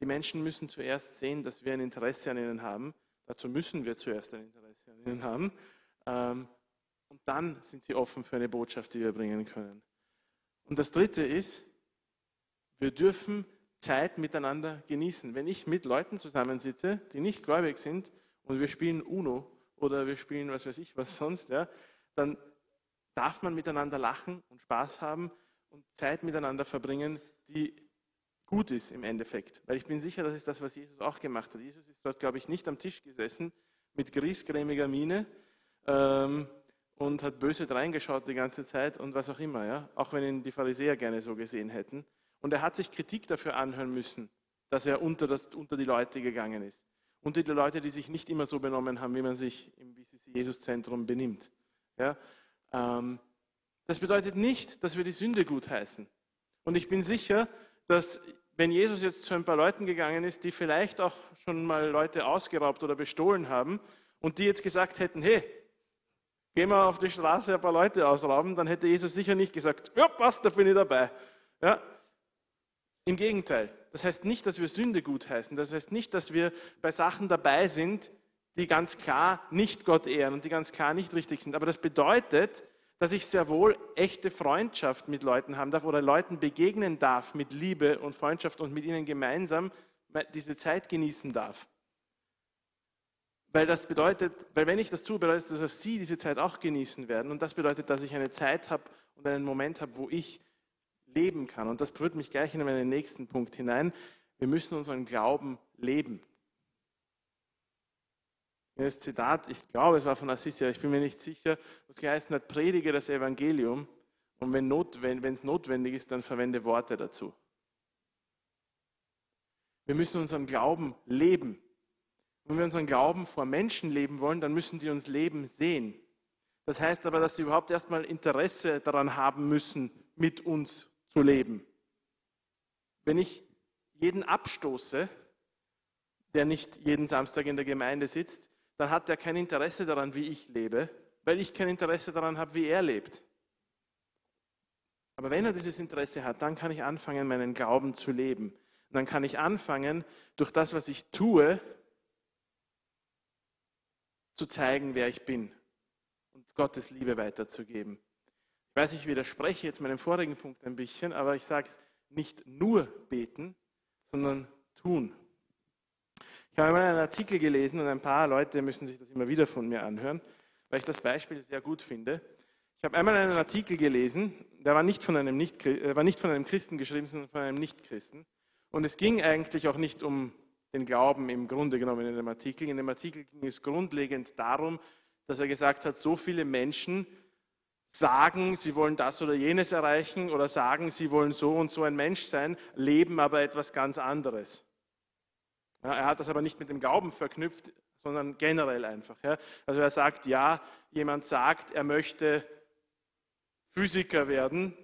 Speaker 1: Die Menschen müssen zuerst sehen, dass wir ein Interesse an ihnen haben. Dazu müssen wir zuerst ein Interesse an ihnen haben. Ähm, und dann sind sie offen für eine Botschaft, die wir bringen können. Und das Dritte ist, wir dürfen Zeit miteinander genießen. Wenn ich mit Leuten zusammensitze, die nicht gläubig sind und wir spielen Uno oder wir spielen was weiß ich was sonst, ja, dann darf man miteinander lachen und Spaß haben und Zeit miteinander verbringen, die gut ist im Endeffekt. Weil ich bin sicher, das ist das, was Jesus auch gemacht hat. Jesus ist dort, glaube ich, nicht am Tisch gesessen mit griesgrämiger Miene ähm, und hat böse reingeschaut die ganze Zeit und was auch immer, ja? auch wenn ihn die Pharisäer gerne so gesehen hätten. Und er hat sich Kritik dafür anhören müssen, dass er unter, das, unter die Leute gegangen ist. Unter die Leute, die sich nicht immer so benommen haben, wie man sich im Jesus-Zentrum benimmt. Ja? Ähm, das bedeutet nicht, dass wir die Sünde gutheißen. Und ich bin sicher, dass wenn Jesus jetzt zu ein paar Leuten gegangen ist, die vielleicht auch schon mal Leute ausgeraubt oder bestohlen haben und die jetzt gesagt hätten, hey, gehen wir auf die Straße ein paar Leute ausrauben, dann hätte Jesus sicher nicht gesagt, ja, passt, da bin ich dabei. Ja, im Gegenteil. Das heißt nicht, dass wir Sünde gutheißen. Das heißt nicht, dass wir bei Sachen dabei sind, die ganz klar nicht Gott ehren und die ganz klar nicht richtig sind. Aber das bedeutet, dass ich sehr wohl echte Freundschaft mit Leuten haben darf oder Leuten begegnen darf mit Liebe und Freundschaft und mit ihnen gemeinsam diese Zeit genießen darf. Weil das bedeutet, weil wenn ich das tue, bedeutet das, dass sie diese Zeit auch genießen werden. Und das bedeutet, dass ich eine Zeit habe und einen Moment habe, wo ich leben kann. Und das führt mich gleich in meinen nächsten Punkt hinein. Wir müssen unseren Glauben leben. Das Zitat, ich glaube, es war von Assisi, ich bin mir nicht sicher, was geheißen hat, predige das Evangelium und wenn es notwendig ist, dann verwende Worte dazu. Wir müssen unseren Glauben leben. Wenn wir unseren Glauben vor Menschen leben wollen, dann müssen die uns leben sehen. Das heißt aber, dass sie überhaupt erstmal Interesse daran haben müssen, mit uns zu leben. Wenn ich jeden abstoße, der nicht jeden Samstag in der Gemeinde sitzt, dann hat er kein Interesse daran, wie ich lebe, weil ich kein Interesse daran habe, wie er lebt. Aber wenn er dieses Interesse hat, dann kann ich anfangen, meinen Glauben zu leben. Und dann kann ich anfangen, durch das, was ich tue, zu zeigen, wer ich bin und Gottes Liebe weiterzugeben. Ich weiß, ich widerspreche jetzt meinem vorigen Punkt ein bisschen, aber ich sage es nicht nur beten, sondern tun. Ich habe einmal einen Artikel gelesen und ein paar Leute müssen sich das immer wieder von mir anhören, weil ich das Beispiel sehr gut finde. Ich habe einmal einen Artikel gelesen, der war nicht von einem, nicht, war nicht von einem Christen geschrieben, sondern von einem Nichtchristen. Und es ging eigentlich auch nicht um den Glauben im Grunde genommen in dem Artikel. In dem Artikel ging es grundlegend darum, dass er gesagt hat, so viele Menschen sagen, sie wollen das oder jenes erreichen oder sagen, sie wollen so und so ein Mensch sein, leben aber etwas ganz anderes. Ja, er hat das aber nicht mit dem Glauben verknüpft, sondern generell einfach. Ja. Also er sagt, ja, jemand sagt, er möchte Physiker werden,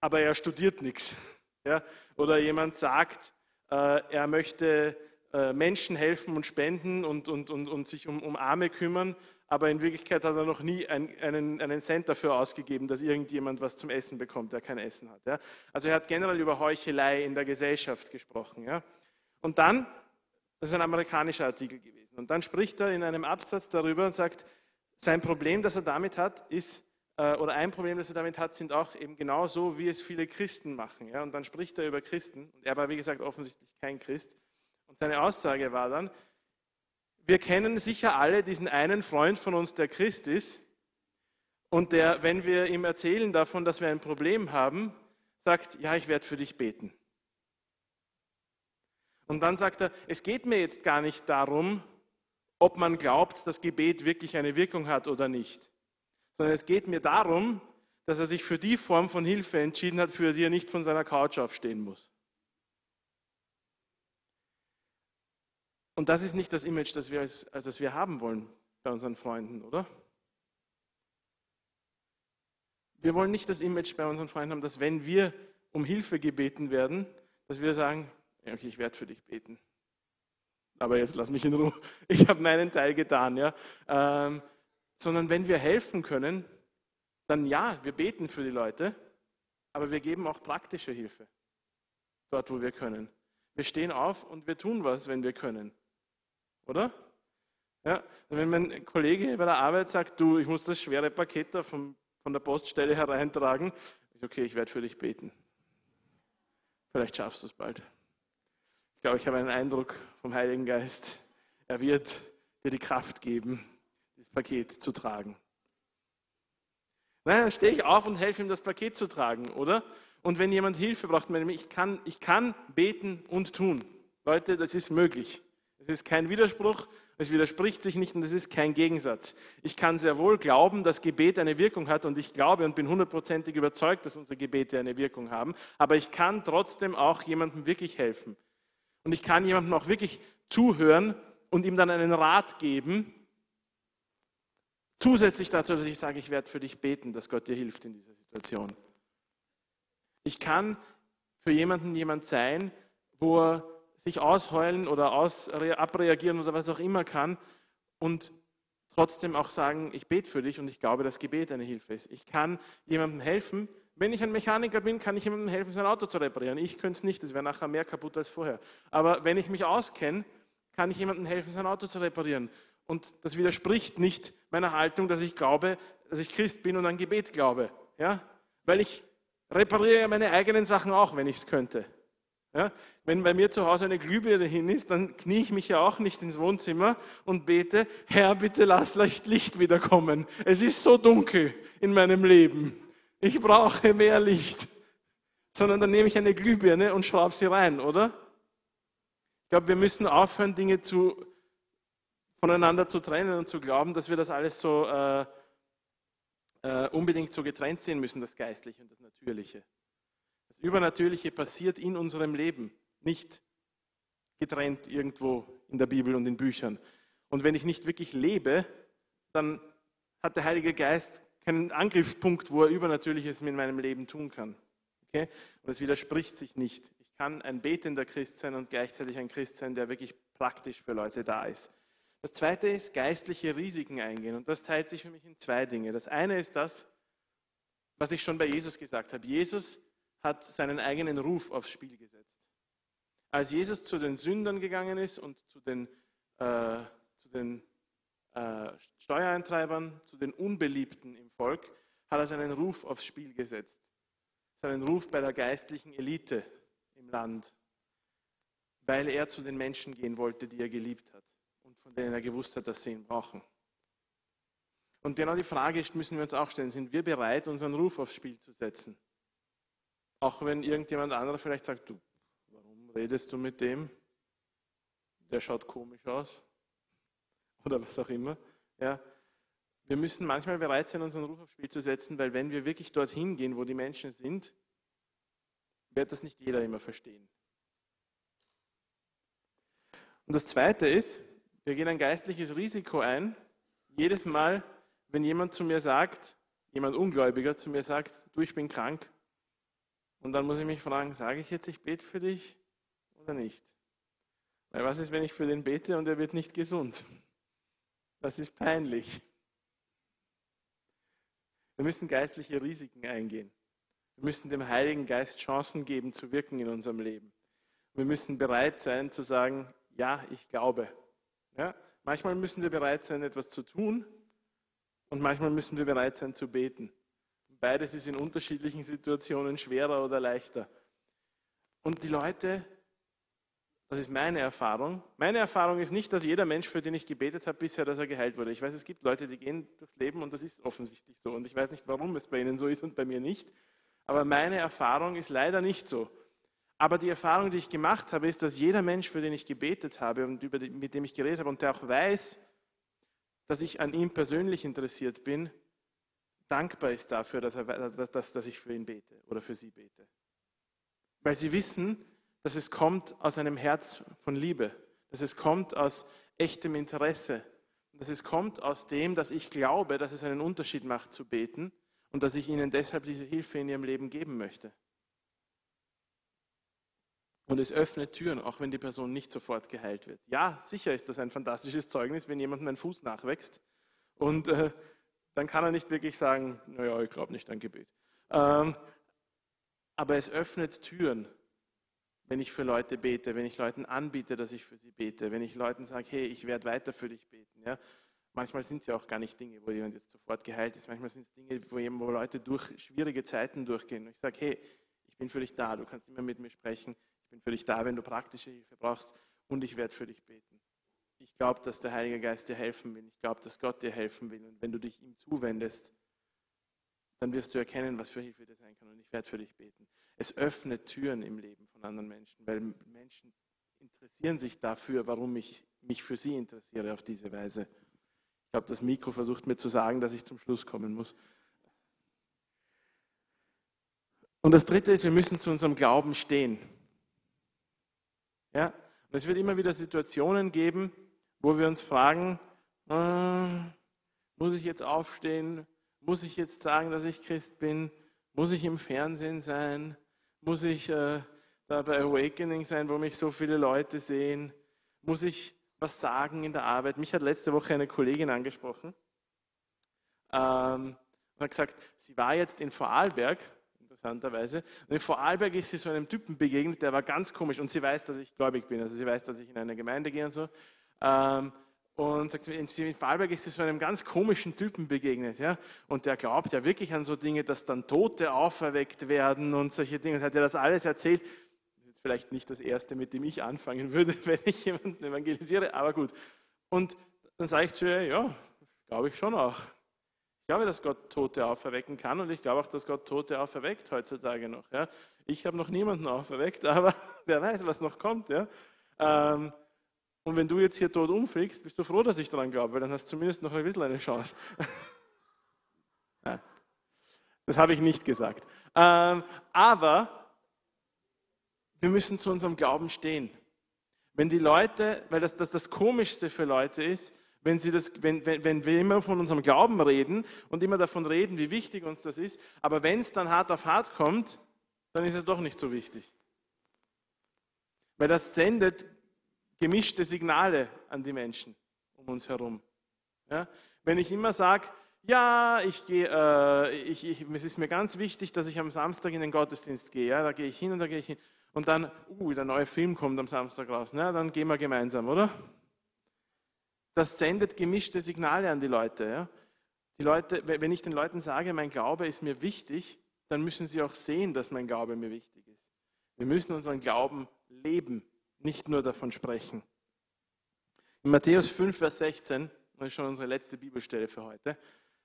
Speaker 1: aber er studiert nichts. Ja. Oder jemand sagt, äh, er möchte äh, Menschen helfen und spenden und, und, und, und sich um, um Arme kümmern, aber in Wirklichkeit hat er noch nie ein, einen, einen Cent dafür ausgegeben, dass irgendjemand was zum Essen bekommt, der kein Essen hat. Ja? Also er hat generell über Heuchelei in der Gesellschaft gesprochen. Ja? Und dann, das ist ein amerikanischer Artikel gewesen, und dann spricht er in einem Absatz darüber und sagt, sein Problem, das er damit hat, ist, äh, oder ein Problem, das er damit hat, sind auch eben genau so, wie es viele Christen machen. Und dann spricht er über Christen, und er war, wie gesagt, offensichtlich kein Christ. Und seine Aussage war dann, wir kennen sicher alle diesen einen Freund von uns, der Christ ist und der, wenn wir ihm erzählen davon, dass wir ein Problem haben, sagt, ja, ich werde für dich beten. Und dann sagt er, es geht mir jetzt gar nicht darum, ob man glaubt, dass Gebet wirklich eine Wirkung hat oder nicht, sondern es geht mir darum, dass er sich für die Form von Hilfe entschieden hat, für die er nicht von seiner Couch aufstehen muss. Und das ist nicht das Image, das wir, als, das wir haben wollen bei unseren Freunden, oder? Wir wollen nicht das Image bei unseren Freunden haben, dass wenn wir um Hilfe gebeten werden, dass wir sagen, okay, ich werde für dich beten. Aber jetzt lass mich in Ruhe. Ich habe meinen Teil getan, ja. Ähm, sondern wenn wir helfen können, dann ja, wir beten für die Leute, aber wir geben auch praktische Hilfe dort, wo wir können. Wir stehen auf und wir tun was, wenn wir können oder? Ja, wenn mein Kollege bei der Arbeit sagt, du, ich muss das schwere Paket da vom, von der Poststelle hereintragen, ist okay, ich werde für dich beten. Vielleicht schaffst du es bald. Ich glaube, ich habe einen Eindruck vom Heiligen Geist. Er wird dir die Kraft geben, das Paket zu tragen. Nein, dann stehe ich auf und helfe ihm, das Paket zu tragen, oder? Und wenn jemand Hilfe braucht, ich kann, ich kann beten und tun. Leute, das ist möglich. Es ist kein Widerspruch, es widerspricht sich nicht und es ist kein Gegensatz. Ich kann sehr wohl glauben, dass Gebet eine Wirkung hat und ich glaube und bin hundertprozentig überzeugt, dass unsere Gebete eine Wirkung haben, aber ich kann trotzdem auch jemandem wirklich helfen. Und ich kann jemandem auch wirklich zuhören und ihm dann einen Rat geben, zusätzlich dazu, dass ich sage, ich werde für dich beten, dass Gott dir hilft in dieser Situation. Ich kann für jemanden jemand sein, wo er sich ausheulen oder aus, abreagieren oder was auch immer kann und trotzdem auch sagen, ich bete für dich und ich glaube, dass Gebet eine Hilfe ist. Ich kann jemandem helfen. Wenn ich ein Mechaniker bin, kann ich jemandem helfen, sein Auto zu reparieren. Ich könnte es nicht, es wäre nachher mehr kaputt als vorher. Aber wenn ich mich auskenne, kann ich jemandem helfen, sein Auto zu reparieren. Und das widerspricht nicht meiner Haltung, dass ich glaube, dass ich Christ bin und an Gebet glaube. Ja? Weil ich repariere meine eigenen Sachen auch, wenn ich es könnte. Ja, wenn bei mir zu Hause eine Glühbirne hin ist, dann knie ich mich ja auch nicht ins Wohnzimmer und bete, Herr, bitte lass leicht Licht wiederkommen. Es ist so dunkel in meinem Leben. Ich brauche mehr Licht. Sondern dann nehme ich eine Glühbirne und schraube sie rein, oder? Ich glaube, wir müssen aufhören, Dinge zu, voneinander zu trennen und zu glauben, dass wir das alles so äh, äh, unbedingt so getrennt sehen müssen, das Geistliche und das Natürliche. Übernatürliche passiert in unserem Leben, nicht getrennt irgendwo in der Bibel und in Büchern. Und wenn ich nicht wirklich lebe, dann hat der Heilige Geist keinen Angriffspunkt, wo er Übernatürliches in meinem Leben tun kann. Okay? Und es widerspricht sich nicht. Ich kann ein betender Christ sein und gleichzeitig ein Christ sein, der wirklich praktisch für Leute da ist. Das zweite ist geistliche Risiken eingehen. Und das teilt sich für mich in zwei Dinge. Das eine ist das, was ich schon bei Jesus gesagt habe. Jesus hat seinen eigenen Ruf aufs Spiel gesetzt. Als Jesus zu den Sündern gegangen ist und zu den, äh, zu den äh, Steuereintreibern, zu den Unbeliebten im Volk, hat er seinen Ruf aufs Spiel gesetzt. Seinen Ruf bei der geistlichen Elite im Land, weil er zu den Menschen gehen wollte, die er geliebt hat und von denen er gewusst hat, dass sie ihn brauchen. Und genau die Frage müssen wir uns auch stellen, sind wir bereit, unseren Ruf aufs Spiel zu setzen? Auch wenn irgendjemand anderer vielleicht sagt, du, warum redest du mit dem? Der schaut komisch aus. Oder was auch immer. Ja. Wir müssen manchmal bereit sein, unseren Ruf aufs Spiel zu setzen, weil wenn wir wirklich dorthin gehen, wo die Menschen sind, wird das nicht jeder immer verstehen. Und das Zweite ist, wir gehen ein geistliches Risiko ein. Jedes Mal, wenn jemand zu mir sagt, jemand Ungläubiger zu mir sagt, du, ich bin krank, und dann muss ich mich fragen, sage ich jetzt, ich bete für dich oder nicht? Weil was ist, wenn ich für den bete und er wird nicht gesund? Das ist peinlich. Wir müssen geistliche Risiken eingehen. Wir müssen dem Heiligen Geist Chancen geben zu wirken in unserem Leben. Wir müssen bereit sein zu sagen, ja, ich glaube. Ja? Manchmal müssen wir bereit sein, etwas zu tun und manchmal müssen wir bereit sein zu beten. Beides ist in unterschiedlichen Situationen schwerer oder leichter. Und die Leute, das ist meine Erfahrung. Meine Erfahrung ist nicht, dass jeder Mensch, für den ich gebetet habe bisher, dass er geheilt wurde. Ich weiß, es gibt Leute, die gehen durchs Leben und das ist offensichtlich so. Und ich weiß nicht, warum es bei ihnen so ist und bei mir nicht. Aber meine Erfahrung ist leider nicht so. Aber die Erfahrung, die ich gemacht habe, ist, dass jeder Mensch, für den ich gebetet habe und die, mit dem ich geredet habe und der auch weiß, dass ich an ihm persönlich interessiert bin, dankbar ist dafür, dass, er, dass, dass ich für ihn bete oder für sie bete. Weil sie wissen, dass es kommt aus einem Herz von Liebe, dass es kommt aus echtem Interesse, dass es kommt aus dem, dass ich glaube, dass es einen Unterschied macht zu beten und dass ich ihnen deshalb diese Hilfe in ihrem Leben geben möchte. Und es öffnet Türen, auch wenn die Person nicht sofort geheilt wird. Ja, sicher ist das ein fantastisches Zeugnis, wenn jemandem ein Fuß nachwächst und äh, dann kann er nicht wirklich sagen, naja, ich glaube nicht an Gebet. Ähm, aber es öffnet Türen, wenn ich für Leute bete, wenn ich Leuten anbiete, dass ich für sie bete, wenn ich Leuten sage, hey, ich werde weiter für dich beten. Ja? Manchmal sind es ja auch gar nicht Dinge, wo jemand jetzt sofort geheilt ist. Manchmal sind es Dinge, wo, wo Leute durch schwierige Zeiten durchgehen. Und ich sage, hey, ich bin für dich da, du kannst immer mit mir sprechen. Ich bin für dich da, wenn du praktische Hilfe brauchst und ich werde für dich beten ich glaube, dass der Heilige Geist dir helfen will. Ich glaube, dass Gott dir helfen will. Und wenn du dich ihm zuwendest, dann wirst du erkennen, was für Hilfe dir sein kann. Und ich werde für dich beten. Es öffnet Türen im Leben von anderen Menschen, weil Menschen interessieren sich dafür, warum ich mich für sie interessiere auf diese Weise. Ich glaube, das Mikro versucht mir zu sagen, dass ich zum Schluss kommen muss. Und das Dritte ist, wir müssen zu unserem Glauben stehen. Ja? Und es wird immer wieder Situationen geben, wo wir uns fragen, äh, muss ich jetzt aufstehen? Muss ich jetzt sagen, dass ich Christ bin? Muss ich im Fernsehen sein? Muss ich äh, da bei Awakening sein, wo mich so viele Leute sehen? Muss ich was sagen in der Arbeit? Mich hat letzte Woche eine Kollegin angesprochen ähm, und hat gesagt, sie war jetzt in Vorarlberg, interessanterweise, und in Vorarlberg ist sie so einem Typen begegnet, der war ganz komisch und sie weiß, dass ich gläubig bin, also sie weiß, dass ich in eine Gemeinde gehe und so. Ähm, und sagt, in Vorarlberg ist es so einem ganz komischen Typen begegnet. Ja? Und der glaubt ja wirklich an so Dinge, dass dann Tote auferweckt werden und solche Dinge. Und hat er das alles erzählt. Vielleicht nicht das Erste, mit dem ich anfangen würde, wenn ich jemanden evangelisiere, aber gut. Und dann sage ich zu ihr, ja, glaube ich schon auch. Ich glaube, dass Gott Tote auferwecken kann und ich glaube auch, dass Gott Tote auferweckt heutzutage noch. Ja? Ich habe noch niemanden auferweckt, aber wer weiß, was noch kommt. Ja? Ähm, und wenn du jetzt hier tot umfliegst, bist du froh, dass ich daran glaube, weil dann hast du zumindest noch ein bisschen eine Chance. das habe ich nicht gesagt. Ähm, aber wir müssen zu unserem Glauben stehen. Wenn die Leute, weil das das, das Komischste für Leute ist, wenn, sie das, wenn, wenn, wenn wir immer von unserem Glauben reden und immer davon reden, wie wichtig uns das ist, aber wenn es dann hart auf hart kommt, dann ist es doch nicht so wichtig. Weil das sendet gemischte Signale an die Menschen um uns herum. Ja? Wenn ich immer sage, ja, ich gehe, äh, ich, ich, es ist mir ganz wichtig, dass ich am Samstag in den Gottesdienst gehe. Ja? Da gehe ich hin und da gehe ich hin. Und dann, uh, der neue Film kommt am Samstag raus. Ne? Dann gehen wir gemeinsam, oder? Das sendet gemischte Signale an die Leute. Ja? Die Leute, wenn ich den Leuten sage, mein Glaube ist mir wichtig, dann müssen sie auch sehen, dass mein Glaube mir wichtig ist. Wir müssen unseren Glauben leben, nicht nur davon sprechen. In Matthäus 5, Vers 16, das ist schon unsere letzte Bibelstelle für heute,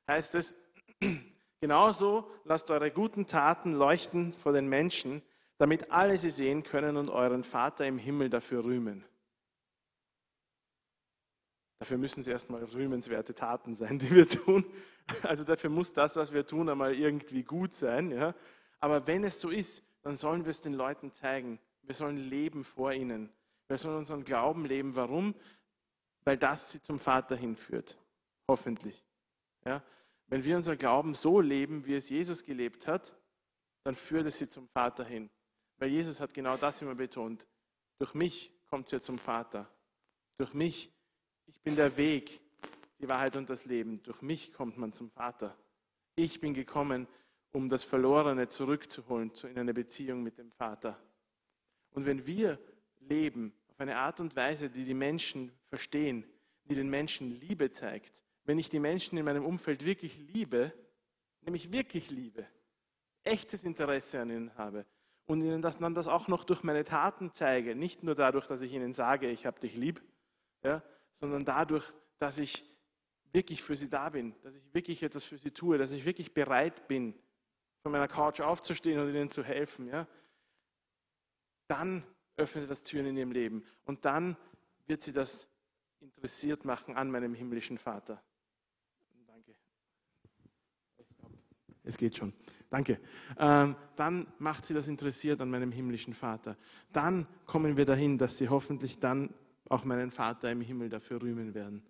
Speaker 1: heißt es, genauso lasst eure guten Taten leuchten vor den Menschen, damit alle sie sehen können und euren Vater im Himmel dafür rühmen. Dafür müssen es erstmal rühmenswerte Taten sein, die wir tun. Also dafür muss das, was wir tun, einmal irgendwie gut sein. Ja? Aber wenn es so ist, dann sollen wir es den Leuten zeigen. Wir sollen leben vor ihnen. Wir sollen unseren Glauben leben. Warum? Weil das sie zum Vater hinführt. Hoffentlich. Ja? Wenn wir unser Glauben so leben, wie es Jesus gelebt hat, dann führt es sie zum Vater hin. Weil Jesus hat genau das immer betont. Durch mich kommt sie zum Vater. Durch mich ich bin der Weg, die Wahrheit und das Leben. Durch mich kommt man zum Vater. Ich bin gekommen, um das Verlorene zurückzuholen in eine Beziehung mit dem Vater. Und wenn wir leben auf eine Art und Weise, die die Menschen verstehen, die den Menschen Liebe zeigt, wenn ich die Menschen in meinem Umfeld wirklich liebe, nämlich wirklich liebe, echtes Interesse an ihnen habe und ihnen das dann das auch noch durch meine Taten zeige, nicht nur dadurch, dass ich ihnen sage, ich habe dich lieb, ja, sondern dadurch, dass ich wirklich für sie da bin, dass ich wirklich etwas für sie tue, dass ich wirklich bereit bin, von meiner Couch aufzustehen und ihnen zu helfen, ja, dann öffnet das Türen in ihrem Leben. Und dann wird sie das interessiert machen an meinem himmlischen Vater. Danke. Es geht schon. Danke. Ähm, dann macht sie das interessiert an meinem himmlischen Vater. Dann kommen wir dahin, dass sie hoffentlich dann auch meinen Vater im Himmel dafür rühmen werden,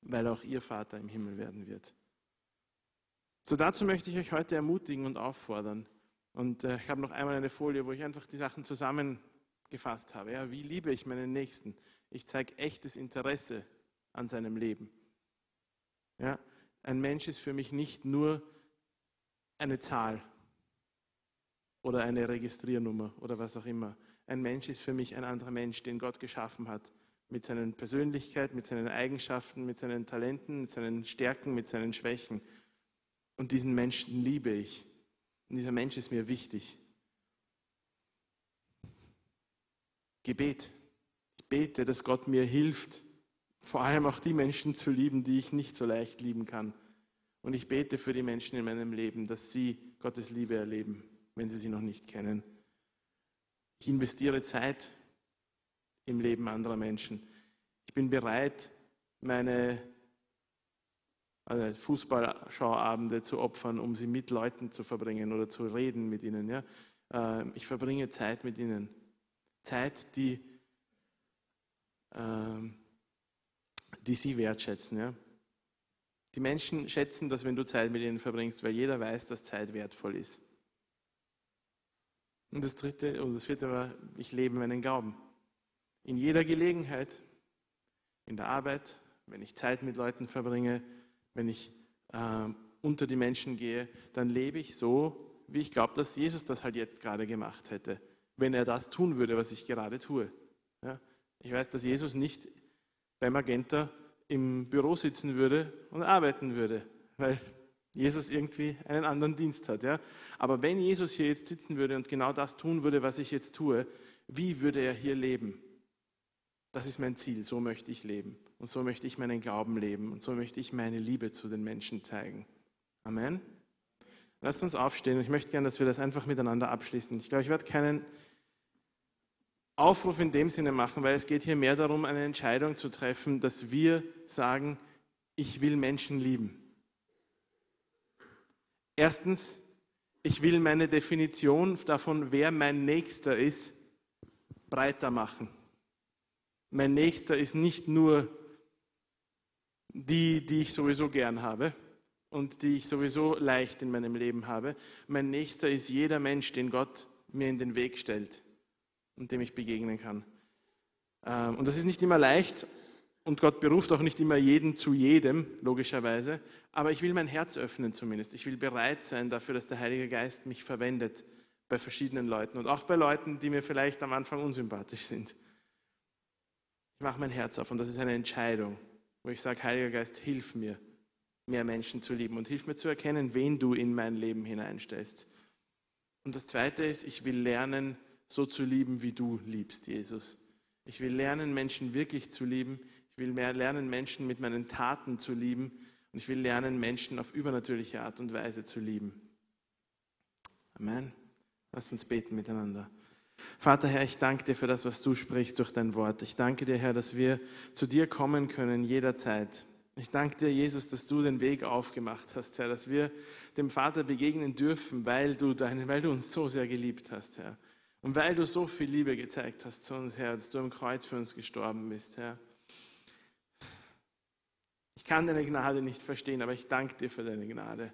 Speaker 1: weil auch ihr Vater im Himmel werden wird. So dazu möchte ich euch heute ermutigen und auffordern. Und äh, ich habe noch einmal eine Folie, wo ich einfach die Sachen zusammengefasst habe. Ja, wie liebe ich meinen Nächsten? Ich zeige echtes Interesse an seinem Leben. Ja, ein Mensch ist für mich nicht nur eine Zahl oder eine Registriernummer oder was auch immer ein Mensch ist für mich ein anderer Mensch, den Gott geschaffen hat. Mit seinen Persönlichkeit, mit seinen Eigenschaften, mit seinen Talenten, mit seinen Stärken, mit seinen Schwächen. Und diesen Menschen liebe ich. Und dieser Mensch ist mir wichtig. Gebet. Ich bete, dass Gott mir hilft, vor allem auch die Menschen zu lieben, die ich nicht so leicht lieben kann. Und ich bete für die Menschen in meinem Leben, dass sie Gottes Liebe erleben, wenn sie sie noch nicht kennen. Ich investiere Zeit im Leben anderer Menschen. Ich bin bereit, meine also Fußballschauabende zu opfern, um sie mit Leuten zu verbringen oder zu reden mit ihnen. Ja? Ähm, ich verbringe Zeit mit ihnen. Zeit, die, ähm, die sie wertschätzen. Ja? Die Menschen schätzen das, wenn du Zeit mit ihnen verbringst, weil jeder weiß, dass Zeit wertvoll ist. Und das dritte und das vierte war, ich lebe meinen Glauben. In jeder Gelegenheit, in der Arbeit, wenn ich Zeit mit Leuten verbringe, wenn ich äh, unter die Menschen gehe, dann lebe ich so, wie ich glaube, dass Jesus das halt jetzt gerade gemacht hätte, wenn er das tun würde, was ich gerade tue. Ja? Ich weiß, dass Jesus nicht bei Magenta im Büro sitzen würde und arbeiten würde, weil Jesus irgendwie einen anderen Dienst hat. Ja? Aber wenn Jesus hier jetzt sitzen würde und genau das tun würde, was ich jetzt tue, wie würde er hier leben? Das ist mein Ziel, so möchte ich leben. Und so möchte ich meinen Glauben leben. Und so möchte ich meine Liebe zu den Menschen zeigen. Amen. Lasst uns aufstehen. Ich möchte gerne, dass wir das einfach miteinander abschließen. Ich glaube, ich werde keinen Aufruf in dem Sinne machen, weil es geht hier mehr darum, eine Entscheidung zu treffen, dass wir sagen, ich will Menschen lieben. Erstens, ich will meine Definition davon, wer mein Nächster ist, breiter machen. Mein Nächster ist nicht nur die, die ich sowieso gern habe und die ich sowieso leicht in meinem Leben habe. Mein Nächster ist jeder Mensch, den Gott mir in den Weg stellt und dem ich begegnen kann. Ähm, und das ist nicht immer leicht, und Gott beruft auch nicht immer jeden zu jedem, logischerweise. Aber ich will mein Herz öffnen zumindest. Ich will bereit sein dafür, dass der Heilige Geist mich verwendet bei verschiedenen Leuten und auch bei Leuten, die mir vielleicht am Anfang unsympathisch sind. Ich mache mein Herz auf und das ist eine Entscheidung. wo ich sage, Heiliger Geist, hilf mir, mehr Menschen zu lieben und hilf mir zu erkennen, wen du in mein Leben hineinstellst. Und das Zweite ist, ich will lernen, so zu lieben, wie du liebst, Jesus. Ich will lernen, Menschen wirklich zu lieben. Ich will mehr lernen, Menschen mit meinen Taten zu lieben. Und ich will lernen, Menschen auf übernatürliche Art und Weise zu lieben. Amen. Lass uns beten miteinander. Vater Herr, ich danke dir für das, was du sprichst durch dein Wort. Ich danke dir, Herr, dass wir zu dir kommen können jederzeit. Ich danke dir, Jesus, dass du den Weg aufgemacht hast, Herr, dass wir dem Vater begegnen dürfen, weil du, deine, weil du uns so sehr geliebt hast, Herr. Und weil du so viel Liebe gezeigt hast zu uns, Herr, dass du am Kreuz für uns gestorben bist, Herr. Ich kann deine Gnade nicht verstehen, aber ich danke dir für deine Gnade.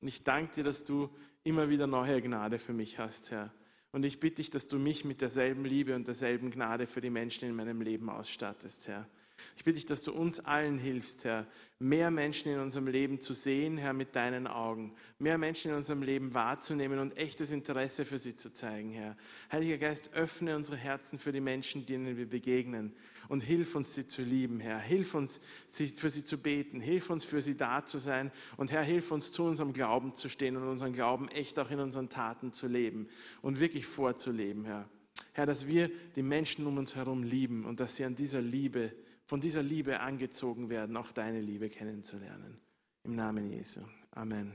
Speaker 1: Und ich danke dir, dass du immer wieder neue Gnade für mich hast, Herr. Und ich bitte dich, dass du mich mit derselben Liebe und derselben Gnade für die Menschen in meinem Leben ausstattest, Herr. Ich bitte dich, dass du uns allen hilfst, Herr, mehr Menschen in unserem Leben zu sehen, Herr, mit deinen Augen, mehr Menschen in unserem Leben wahrzunehmen und echtes Interesse für sie zu zeigen, Herr. Heiliger Geist, öffne unsere Herzen für die Menschen, denen wir begegnen und hilf uns, sie zu lieben, Herr. Hilf uns, für sie zu beten, hilf uns, für sie da zu sein und Herr, hilf uns, zu unserem Glauben zu stehen und unseren Glauben echt auch in unseren Taten zu leben und wirklich vorzuleben, Herr. Herr, dass wir die Menschen um uns herum lieben und dass sie an dieser Liebe von dieser Liebe angezogen werden, auch deine Liebe kennenzulernen. Im Namen Jesu. Amen.